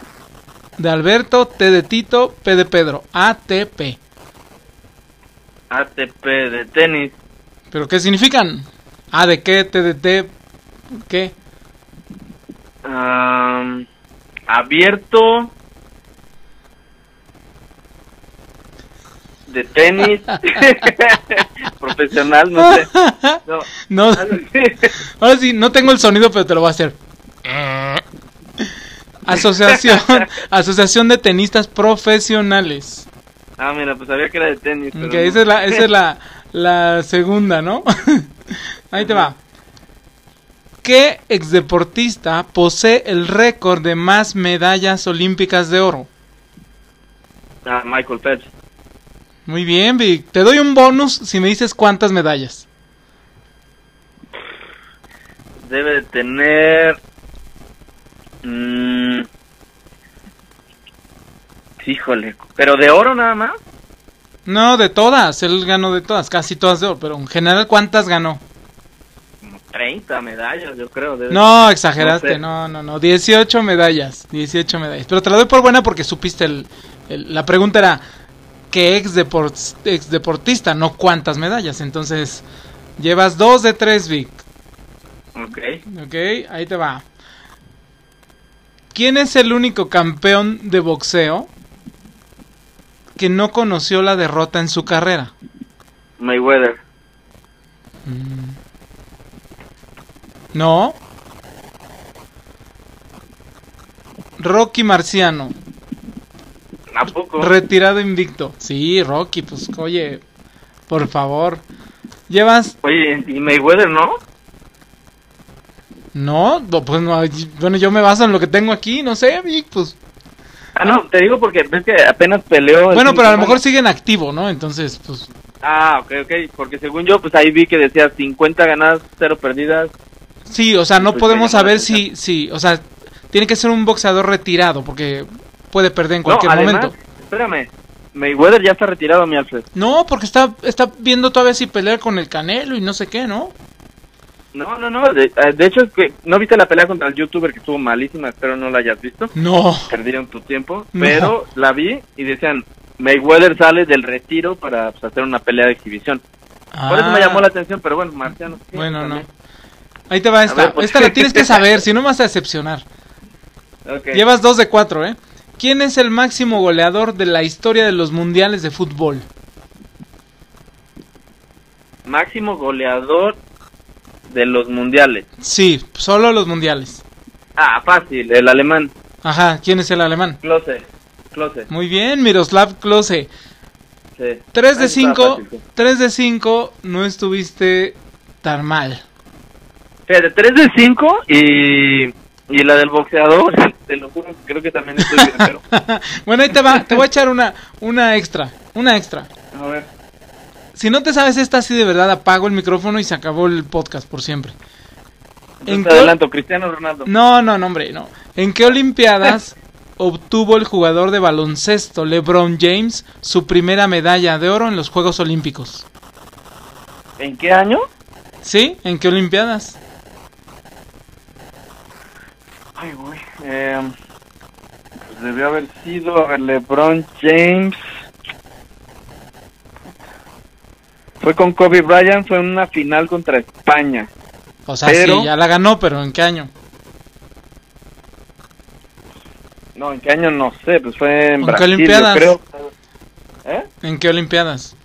de Alberto, T de Tito, P de Pedro. ATP. ATP de tenis. ¿Pero qué significan? A de qué, T de T, ¿qué? Am, abierto. De tenis. <laughs> Profesional, no sé. No. <laughs> No, ahora sí, no tengo el sonido, pero te lo voy a hacer. <laughs> Asociación, Asociación de Tenistas Profesionales. Ah, mira, pues sabía que era de tenis. pero Ok, no. esa es la, esa es la, <laughs> la segunda, ¿no? <laughs> Ahí te va. ¿Qué exdeportista posee el récord de más medallas olímpicas de oro? Ah, Michael Phelps. Muy bien, Vic. Te doy un bonus si me dices cuántas medallas. Debe de tener. mm, híjole. ¿Pero de oro nada más? No, de todas. Él ganó de todas, casi todas de oro. Pero en general, ¿cuántas ganó? Como 30 medallas, yo creo. debe No, ser. exageraste. No, no, no. 18 medallas. 18 medallas. Pero te la doy por buena porque supiste el... el- la pregunta era... ¿Qué ex, deportista? No cuántas medallas. Entonces, llevas dos de tres, Vic. Ok. Ok, ahí te va. ¿Quién es el único campeón de boxeo que no conoció la derrota en su carrera? Mayweather. No. Rocky Marciano, ¿A poco? retirado invicto. Sí, Rocky, pues oye, por favor. Llevas... Oye, ¿y Mayweather no? No, pues no, bueno, yo me baso en lo que tengo aquí, no sé, Vic, pues... Ah, no, te digo porque ves que apenas peleó. el Bueno, pero a lo mejor semana. sigue en activo, ¿no? Entonces, pues... Ah, ok, ok. Porque según yo, pues ahí vi que decía 50 ganadas, 0 perdidas. Sí, o sea, no Pues podemos saber si, si, o sea, tiene que ser un boxeador retirado porque puede perder en No, cualquier además, momento. espérame. Mayweather ya está retirado, mi Alfred. No, porque está, está viendo todavía si pelear con el Canelo y no sé qué, ¿no? No, no, no. De, eh, de hecho, es que no viste la pelea contra el youtuber que estuvo malísima. Espero no la hayas visto. No. Perdieron tu tiempo. No. Pero la vi y decían, Mayweather sale del retiro para pues, hacer una pelea de exhibición. Por eso me Ah, llamó la atención, pero bueno, Marciano. sí, Bueno, no. Ahí te va esta. ver, pues. Esta la <laughs> tienes que saber, si no me vas a decepcionar. Ok. Llevas dos de cuatro, ¿eh? ¿Quién es el máximo goleador de la historia de los mundiales de fútbol? Máximo goleador de los mundiales. Sí, solo los mundiales. Ah, fácil, el alemán. Ajá, ¿quién es el alemán? Klose. Klose. Muy bien, Miroslav Klose. Sí. 3 de Ahí está 5, fácil, sí. 3 de 5, no estuviste tan mal. Fíjate, 3 de 5 y, y la del boxeador, <laughs> te lo juro, creo que también estoy bien, pero... <laughs> bueno, ahí te va, te voy a echar una, una extra, una extra. A ver. Si no te sabes esta así de verdad, apago el micrófono y se acabó el podcast por siempre. ¿En qué- adelanto, Cristiano Ronaldo. No, no, no, hombre, no. ¿En qué Olimpiadas <laughs> obtuvo el jugador de baloncesto LeBron James su primera medalla de oro en los Juegos Olímpicos? ¿En qué año? ¿Sí? ¿En qué Olimpiadas? Ay, güey. Eh, pues debió haber sido a ver, LeBron James. Fue con Kobe Bryant, fue en una final contra España. O sea, Pero- sí, ya la ganó, pero ¿en qué año? No, ¿en qué año? No sé, pues fue en ¿En qué Brasil, yo Olimpiadas? creo. ¿Eh? ¿En qué Olimpiadas?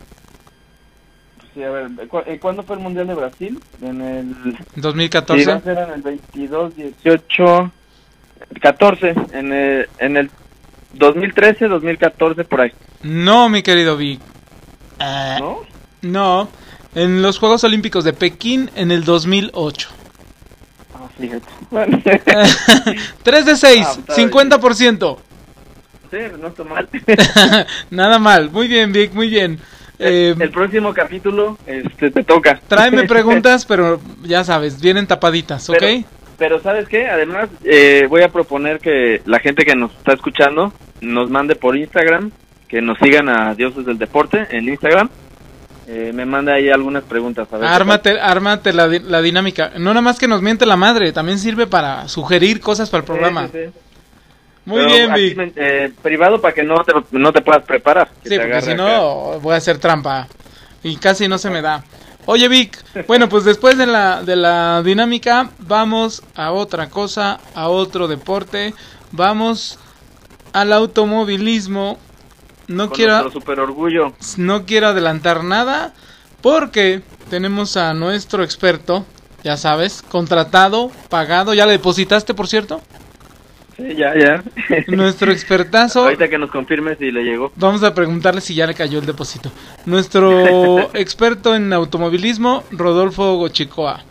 Sí, a ver, ¿cu- eh, ¿cuándo fue el Mundial de Brasil? En el... ¿En Sí, 2014? va a ser en el 22, 18, 14, en el, en el 2013, 2014, por ahí, No, mi querido Vic. Eh, ¿no? No, en los Juegos Olímpicos de Pekín en el 2008. Ah, fíjate. Bueno, <laughs> 3 de 6, Ah, está bien. 50%. sí, no está mal. <laughs> Nada mal, muy bien Vic, muy bien. Eh, el próximo capítulo este, te toca. Tráeme <laughs> preguntas, pero ya sabes, vienen tapaditas, ¿ok? Pero, pero ¿sabes qué? Además, eh, voy a proponer que la gente que nos está escuchando nos mande por Instagram, que nos sigan a Dioses del Deporte en Instagram. Eh, me manda ahí algunas preguntas. A ver ármate, ármate la, la, dinámica. No nada más que nos miente la madre, también sirve para sugerir cosas para el programa. Sí, sí, sí. Muy Pero bien, Vic. eh, privado para que no te, no te puedas preparar. Sí, porque si acá. no voy a hacer trampa. Y casi no se me da. Oye, Vic, <laughs> bueno, pues después de la, de la dinámica, vamos a otra cosa, a otro deporte. Vamos al automovilismo. No Con quiero, super orgullo. no quiero adelantar nada porque tenemos a nuestro experto, ya sabes, contratado, pagado. ¿Ya le depositaste, por cierto? Sí, ya, ya. Nuestro expertazo. <laughs> Ahorita que nos confirme si le llegó. Vamos a preguntarle si ya le cayó el depósito. Nuestro <laughs> experto en automovilismo, Rodolfo Gochicoa.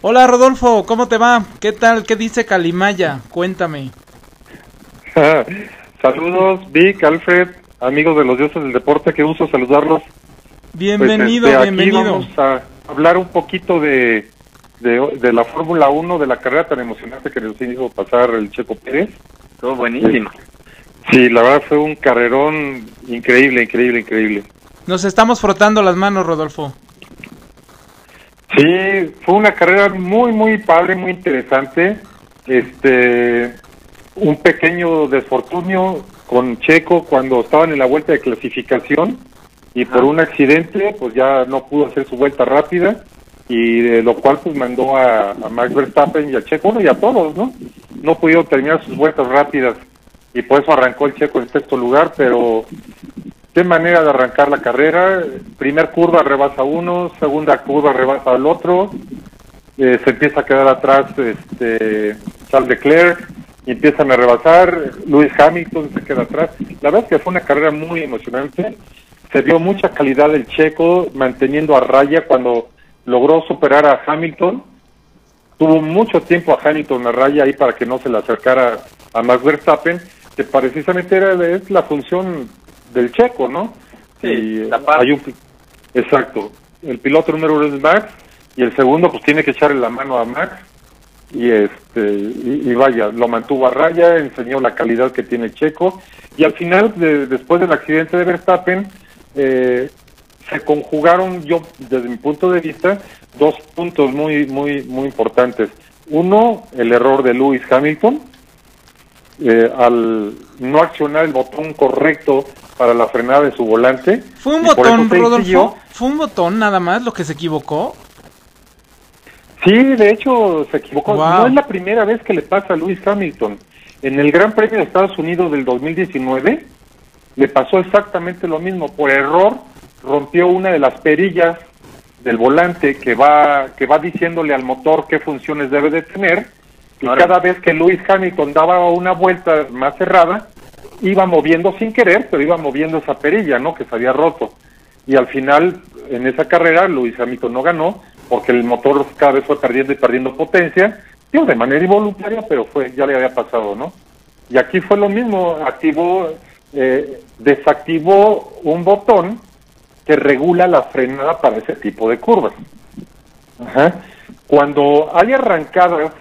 Hola Rodolfo, ¿cómo te va? ¿Qué tal? ¿Qué dice Calimaya? Cuéntame. <laughs> Saludos, Vic, Alfred, amigos de los dioses del deporte, qué gusto saludarlos. Bienvenido, Pues, este, aquí bienvenido. Vamos a hablar un poquito de, de, de la Fórmula 1, de la carrera tan emocionante que nos hizo pasar el Checo Pérez. Todo buenísimo. Sí, la verdad fue un carrerón increíble, increíble, increíble. Nos estamos frotando las manos, Rodolfo. Sí, fue una carrera muy, muy padre, muy interesante. Este, un pequeño desfortunio con Checo cuando estaban en la vuelta de clasificación y por un accidente, pues ya no pudo hacer su vuelta rápida y de lo cual pues mandó a, a Max Verstappen y a Checo bueno, y a todos, ¿no? No pudieron terminar sus vueltas rápidas y por eso arrancó el Checo en sexto lugar, pero qué manera de arrancar la carrera. Primer curva rebasa uno, segunda curva rebasa al otro, eh, se empieza a quedar atrás este, Charles Leclerc y empiezan a rebasar, Lewis Hamilton se queda atrás. La verdad es que fue una carrera muy emocionante, se vio mucha calidad del checo manteniendo a raya cuando logró superar a Hamilton. Tuvo mucho tiempo a Hamilton a raya ahí para que no se le acercara a Max Verstappen, que precisamente era es la función del checo, ¿no? Sí, Y, hay un, exacto. El piloto número uno es Max y el segundo pues tiene que echarle la mano a Max y este y, y vaya lo mantuvo a raya enseñó la calidad que tiene Checo y al final de- después del accidente de Verstappen eh, se conjugaron yo desde mi punto de vista dos puntos muy muy muy importantes uno el error de Lewis Hamilton eh, al no accionar el botón correcto para la frenada de su volante ¿Fue un botón, Rodolfo? ¿Fue un botón nada más lo que se equivocó? Sí, de hecho se equivocó. Wow. No es la primera vez que le pasa a Lewis Hamilton. En el Gran Premio de Estados Unidos del 2019 le pasó exactamente lo mismo. Por error rompió una de las perillas del volante que va que va diciéndole al motor qué funciones debe de tener. Y Claro. cada vez que Lewis Hamilton daba una vuelta más cerrada, iba moviendo sin querer, pero iba moviendo esa perilla, ¿no? Que se había roto. Y al final, en esa carrera, Lewis Hamilton no ganó porque el motor cada vez fue perdiendo y perdiendo potencia, digo, de manera involuntaria, pero fue ya le había pasado, ¿no? Y aquí fue lo mismo, activó, eh, desactivó un botón que regula la frenada para ese tipo de curvas. Ajá. Cuando hay arrancadas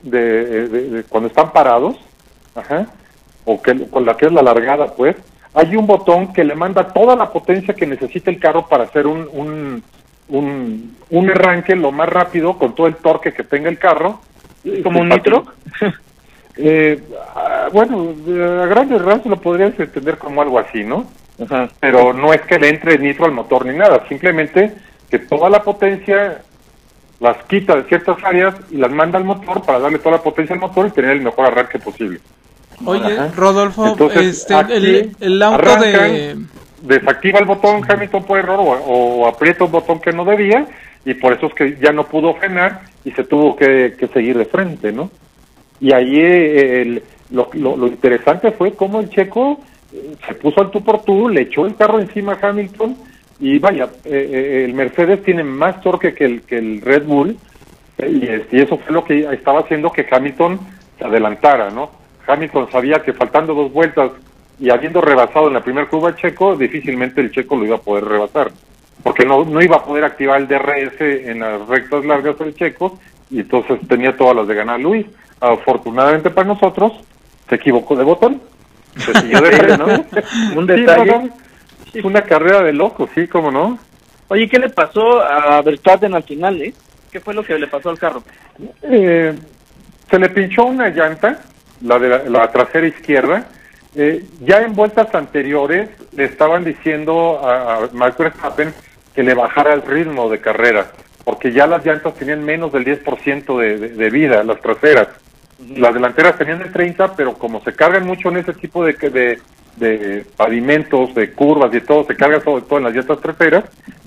de, cuando están parados, o que con la que es la largada, pues, hay un botón que le manda toda la potencia que necesita el carro para hacer un, un, un arranque lo más rápido con todo el torque que tenga el carro. ¿Como un nitro? <laughs> Eh, ah, bueno, a grandes rasgos lo podrías entender como algo así, ¿no? Ajá. pero no es que le entre nitro al motor ni nada, simplemente que toda la potencia las quita de ciertas áreas y las manda al motor para darle toda la potencia al motor y tener el mejor arranque posible. Oye, Ajá. Rodolfo, Entonces, este, el, el auto de... Desactiva el botón Hamilton por error o, o aprieta un botón que no debía y por eso es que ya no pudo frenar y se tuvo que, que seguir de frente, ¿no? Y ahí eh, el- lo, lo- lo interesante fue cómo el checo eh, se puso al tú por tú, le echó el carro encima a Hamilton y vaya, eh, eh, el Mercedes tiene más torque que el, que el Red Bull eh, y, y eso fue lo que estaba haciendo que Hamilton se adelantara, ¿no? Hamilton sabía que faltando dos vueltas y habiendo rebasado en la primera curva Checo, difícilmente el Checo lo iba a poder rebasar, porque no, no iba a poder activar el DRS en las rectas largas del Checo, y entonces tenía todas las de ganar Luis. Afortunadamente para nosotros, se equivocó de botón. Se <laughs> siguió de ¿no? Un Sí, detalle. Fue una carrera de locos, sí, cómo no. Oye, ¿qué le pasó a Verstappen al final, eh? ¿Qué fue lo que le pasó al carro? Eh, se le pinchó una llanta, la de la, la trasera izquierda. Eh, ya en vueltas anteriores le estaban diciendo a, a Max Verstappen que le bajara el ritmo de carrera, porque ya las llantas tenían menos del 10% de, de, de vida, las traseras. Las delanteras tenían el 30, pero como se cargan mucho en ese tipo de, de, de pavimentos, de curvas y todo, se carga sobre todo en las llantas traseras,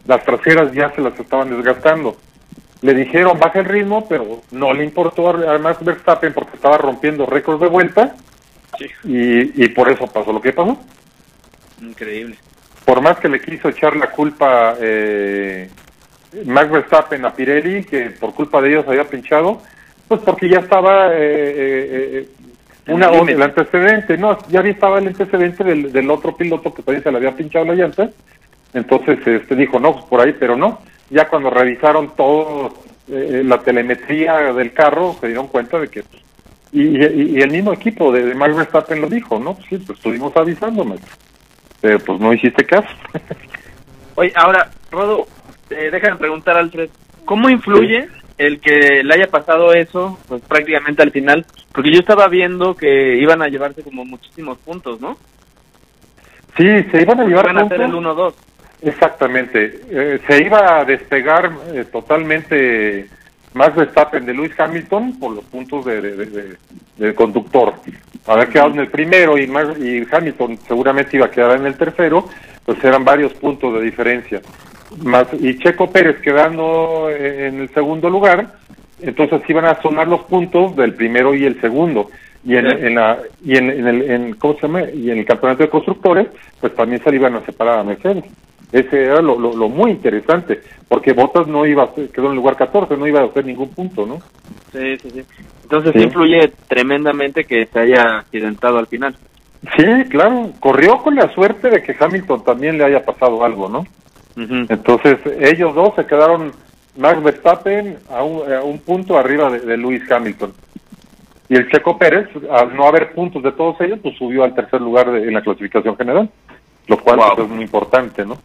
las traseras ya se las estaban desgastando. Le dijeron baja el ritmo, pero no le importó a Max Verstappen porque estaba rompiendo récords de vuelta Sí. y, y por eso pasó lo que pasó. Increíble. Por más que le quiso echar la culpa eh, Max Verstappen a Pirelli, que por culpa de ellos había pinchado, pues porque ya estaba eh, eh, eh, una, el antecedente, no, ya estaba el antecedente del, del otro piloto que también se le había pinchado la llanta, entonces este dijo, no, pues por ahí, pero no, ya cuando revisaron todo eh, la telemetría del carro, se dieron cuenta de que, pues, y, y- y el mismo equipo de, de Max Verstappen lo dijo, ¿no? Pues sí, pues estuvimos avisando, Max, pero pues no hiciste caso. <laughs> Oye, ahora, Rodo, eh, déjame preguntar, Alfred, ¿cómo influye el que le haya pasado eso, pues prácticamente al final? Porque yo estaba viendo que iban a llevarse como muchísimos puntos, ¿no? Sí, se iban a llevar Iban a hacer el puntos. 1-2. Exactamente. Eh, se iba a despegar eh, totalmente Max Verstappen de Lewis Hamilton por los puntos de, de, de- de- conductor. Haber quedado en el primero y, Max- y Hamilton seguramente iba a quedar en el tercero, pues eran varios puntos de diferencia. Más, y Checo Pérez quedando en el segundo lugar, entonces iban a sumar los puntos del primero y el segundo. Y en, en la y en, en el en, ¿cómo se llama? y en el campeonato de constructores, pues también se le iban a separar a Mercedes. Ese era lo, lo, lo muy interesante, porque Bottas no iba a ser- quedó en el lugar 14, no iba a hacer ningún punto, ¿no? Sí, sí, sí. Entonces Sí. influye tremendamente que se haya accidentado al final. Sí, claro, corrió con la suerte de que Hamilton también le haya pasado algo, ¿no? Entonces, ellos dos se quedaron, Max Verstappen a un, a un punto arriba de, de Lewis Hamilton. Y el Checo Pérez, al no haber puntos de todos ellos, pues subió al tercer lugar de- en la clasificación general, lo cual Wow. pues, es muy importante, ¿no?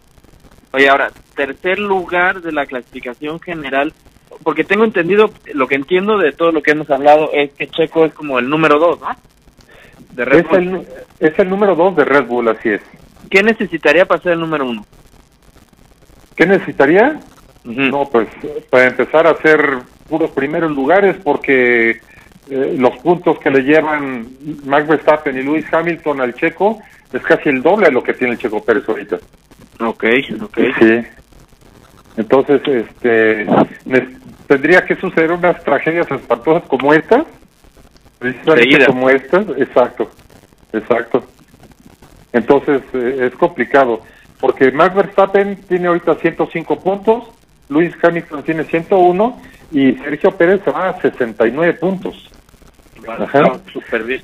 Oye, ahora, tercer lugar de la clasificación general, porque tengo entendido, lo que entiendo de todo lo que hemos hablado es que Checo es como el número dos, ¿no? De Red Es Bull. el, es el número dos de Red Bull, así es. ¿Qué necesitaría para ser el número uno? ¿Qué necesitaría? No, pues para empezar a hacer puros primeros lugares, porque eh, los puntos que le llevan Max Verstappen y Lewis Hamilton al Checo es casi el doble de lo que tiene el Checo Pérez ahorita. Ok, ok. Sí. Entonces, este, tendría que suceder unas tragedias espantosas como estas, precisamente como estas, exacto, exacto. Entonces, eh, es complicado, porque Max Verstappen tiene ahorita 105 puntos, Luis Hamilton tiene 101 y Sergio Pérez se va a 69 puntos. Ajá. No, súper bien.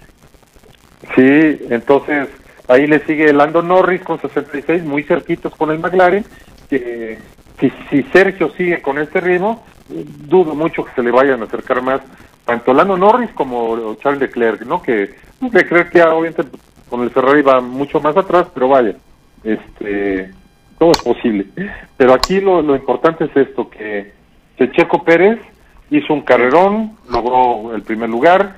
Sí, entonces ahí le sigue Lando Norris con 66, muy cerquitos con el McLaren, que si, si Sergio sigue con este ritmo, dudo mucho que se le vayan a acercar más tanto Lando Norris como Charles Leclerc, ¿no? Que Leclerc ya obviamente con el Ferrari va mucho más atrás, pero vaya, este, todo es posible. Pero aquí lo, lo importante es esto, que, Checo Pérez hizo un carrerón, logró el primer lugar,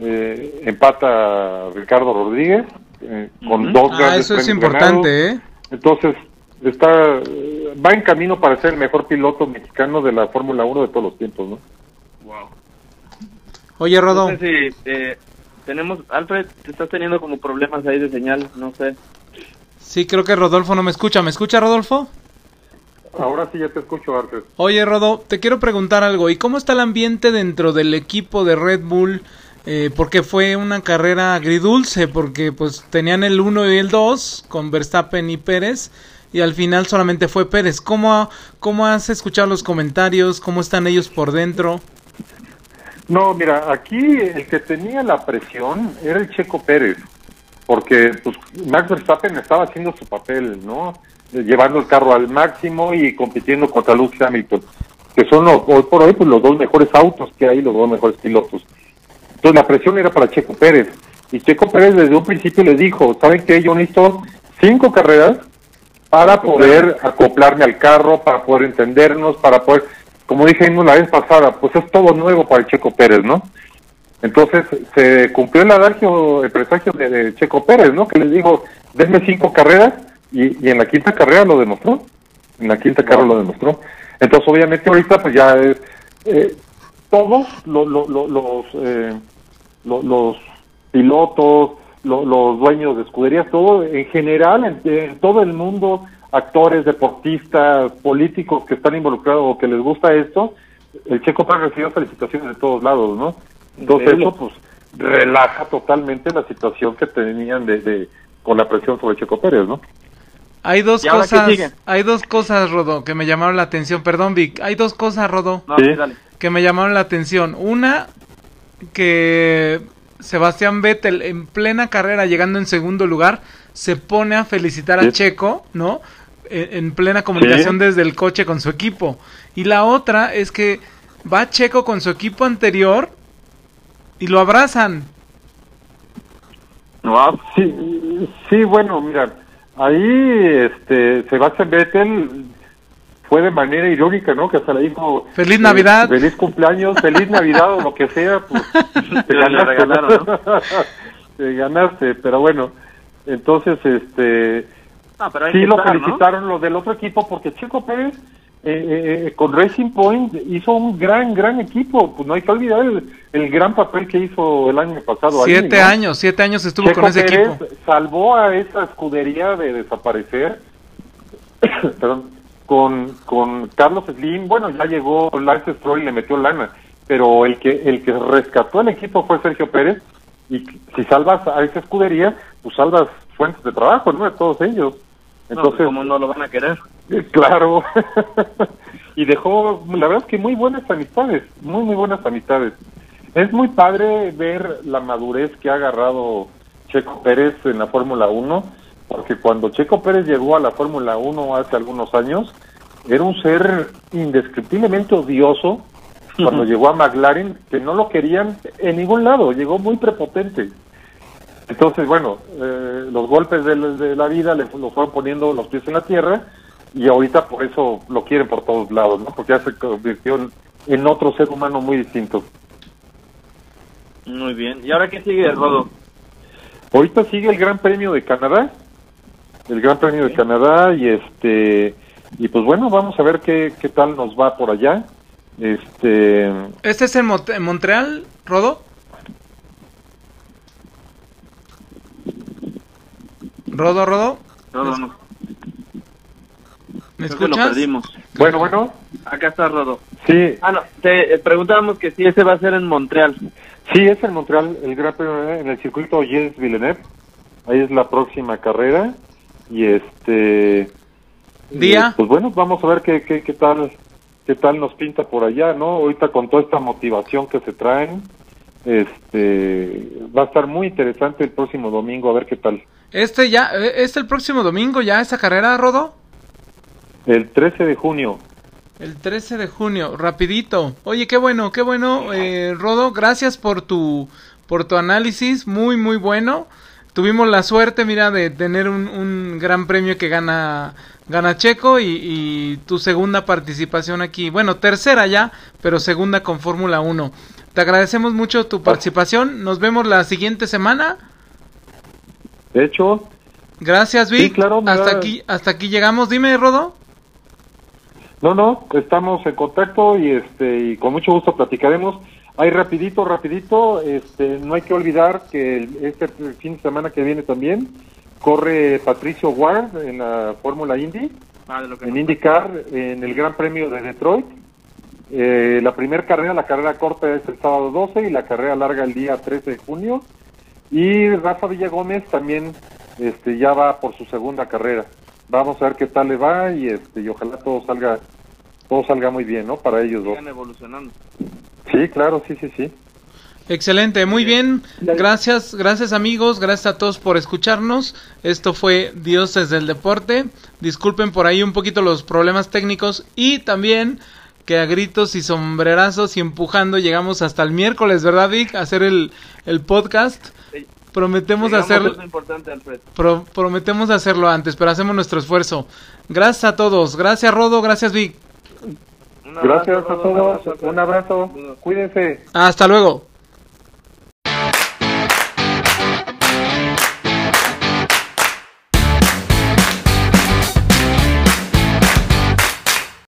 eh, empata Ricardo Rodríguez eh, con Ujú. dos Ah, grandes eso es importante, ganados. ¿eh? Entonces, está va en camino para ser el mejor piloto mexicano de la Fórmula 1 de todos los tiempos, ¿no? Wow. Oye, Rodo, No sé si eh, tenemos, Alfred, te estás teniendo como problemas ahí de señal, no sé. sí creo que Rodolfo no me escucha. ¿Me escucha, Rodolfo? Ahora sí ya te escucho, Arthur. Oye, Rodo, te quiero preguntar algo. ¿Y cómo está el ambiente dentro del equipo de Red Bull? Eh, porque fue una carrera agridulce, porque pues tenían el 1 y el 2 con Verstappen y Pérez, y al final solamente fue Pérez. ¿Cómo, cómo has escuchado los comentarios? ¿Cómo están ellos por dentro? No, mira, aquí el que tenía la presión era el Checo Pérez, porque pues Max Verstappen estaba haciendo su papel, ¿no? Eh, Llevando el carro al máximo y compitiendo contra Lewis Hamilton, que son los- hoy por hoy pues los dos mejores autos que hay, los dos mejores pilotos. Entonces la presión era para Checo Pérez. Y Checo Pérez desde un principio le dijo, ¿saben qué? Yo necesito cinco carreras para poder acoplarme al carro, para poder entendernos, para poder, como dije la vez pasada, pues es todo nuevo para Checo Pérez, ¿no? Entonces se cumplió el adagio, el presagio de, de Checo Pérez, ¿no? Que les dijo, denme cinco carreras y, y en la quinta carrera lo demostró. En la quinta carrera lo demostró. Entonces obviamente ahorita pues ya es, eh, todos lo- lo- lo- los, eh, lo- los pilotos, lo- los dueños de escuderías, todo en general, en, en todo el mundo, actores, deportistas, políticos que están involucrados o que les gusta esto, el Checo Pérez recibió felicitaciones de todos lados, ¿no? Entonces Increíble. eso pues relaja totalmente la situación que tenían de, de con la presión sobre Checo Pérez, ¿no? Hay dos ¿Y ahora qué cosas, hay dos cosas, Rodo, que me llamaron la atención. Perdón, Vic. Hay dos cosas, Rodo, No, Sí. que me llamaron la atención. Una, que Sebastián Vettel en plena carrera, llegando en segundo lugar, se pone a felicitar a. Checo, ¿no? En, en plena comunicación Sí. desde el coche con su equipo. Y la otra es que va Checo con su equipo anterior y lo abrazan. No, Sí, sí, bueno, mira, ahí este Sebastián Vettel fue de manera irónica, ¿no? Que hasta le dijo Feliz eh, Navidad. feliz cumpleaños, feliz Navidad o lo que sea, pues <laughs> te ganaste, regalaron, <laughs> te ganaste, pero bueno, entonces este Ah, pero hay sí que lo estar, ¿no? felicitaron los del otro equipo porque Checo Pérez eh, eh, eh, con Racing Point hizo un gran, gran equipo. Pues no hay que olvidar el, el gran papel que hizo el año pasado. ahí, Siete ¿no? años, siete años estuvo Checo con ese Pérez equipo. salvó a esa escudería de desaparecer <coughs> perdón, con, con Carlos Slim. Bueno, ya llegó Lance Stroll y le metió lana, pero el que el que rescató el equipo fue Sergio Pérez. Y si salvas a esa escudería, pues salvas fuentes de trabajo, ¿no? De todos ellos. Entonces, Entonces, ¿cómo no lo van a querer? <laughs> Claro. <laughs> y dejó, la verdad es que muy buenas amistades, muy, muy buenas amistades. Es muy padre ver la madurez que ha agarrado Checo Pérez en la Fórmula 1, porque cuando Checo Pérez llegó a la Fórmula 1 hace algunos años, era un ser indescriptiblemente odioso cuando llegó a McLaren, que no lo querían en ningún lado, llegó muy prepotente. Entonces, bueno, eh, los golpes de, la- de la vida le lo fueron poniendo los pies en la tierra y ahorita por eso lo quieren por todos lados, ¿no? Porque ya se convirtió en, en otro ser humano muy distinto. Muy bien. ¿Y ahora qué sigue, Rodo? Ahorita sigue el Gran Premio de Canadá, el Gran Premio de Canadá y este y pues bueno, vamos a ver qué, qué tal nos va por allá. Este, ¿Este es en, Mont- en Montreal, Rodo? Rodo, Rodo, Rodo, no. ¿Me que lo escuchas? perdimos. bueno, bueno, Acá está Rodo. sí, Ah, no, te eh, preguntábamos que si ese va a ser en Montreal. Sí, es en Montreal, el Gran Premio en el circuito Gilles Villeneuve. Ahí es la próxima carrera. Y este. ¿Día? eh, pues bueno, vamos a ver qué, qué, qué tal qué tal nos pinta por allá, ¿no? Ahorita con toda esta motivación que se traen, este va a estar muy interesante el próximo domingo, a ver qué tal. Este ya, eh, es el próximo domingo ya esa carrera, Rodo. El 13 de junio. El 13 de junio, rapidito. Oye, qué bueno, qué bueno, eh, Rodo. Gracias por tu, por tu análisis, muy, muy bueno. Tuvimos la suerte, mira, de tener un, un gran premio que gana, gana Checo y, y tu segunda participación aquí. Bueno, tercera ya, pero segunda con Fórmula 1. Te agradecemos mucho tu participación. Nos vemos la siguiente semana. De hecho, Gracias, Sí, Vic. claro, hasta da- aquí, hasta aquí llegamos. Dime, Rodo. No, no, estamos en contacto y este y con mucho gusto platicaremos. Ahí rapidito, rapidito, este no hay que olvidar que este fin de semana que viene también corre Patricio Ward en la Fórmula Indy, Ah, de lo que en IndyCar, en el Gran Premio de Detroit. Eh, la primera carrera, la carrera corta es el sábado 12 y la carrera larga el día 13 de junio. Y Rafa Villagómez también este, ya va por su segunda carrera. Vamos a ver qué tal le va y este y ojalá todo salga todo salga muy bien, ¿no? Para ellos dos. sigan evolucionando. Sí, claro, sí, sí, sí. Excelente, muy bien. Gracias, gracias amigos, gracias a todos por escucharnos. Esto fue Dioses del Deporte. Disculpen por ahí un poquito los problemas técnicos y también que a gritos y sombrerazos y empujando llegamos hasta el miércoles, ¿verdad, Vic? A hacer el, el podcast. Prometemos hacerlo. prometemos hacerlo antes, pero hacemos nuestro esfuerzo. Gracias a todos. Gracias, Rodo. Gracias, Vic. Gracias a todos. Un abrazo. Cuídense. Hasta luego.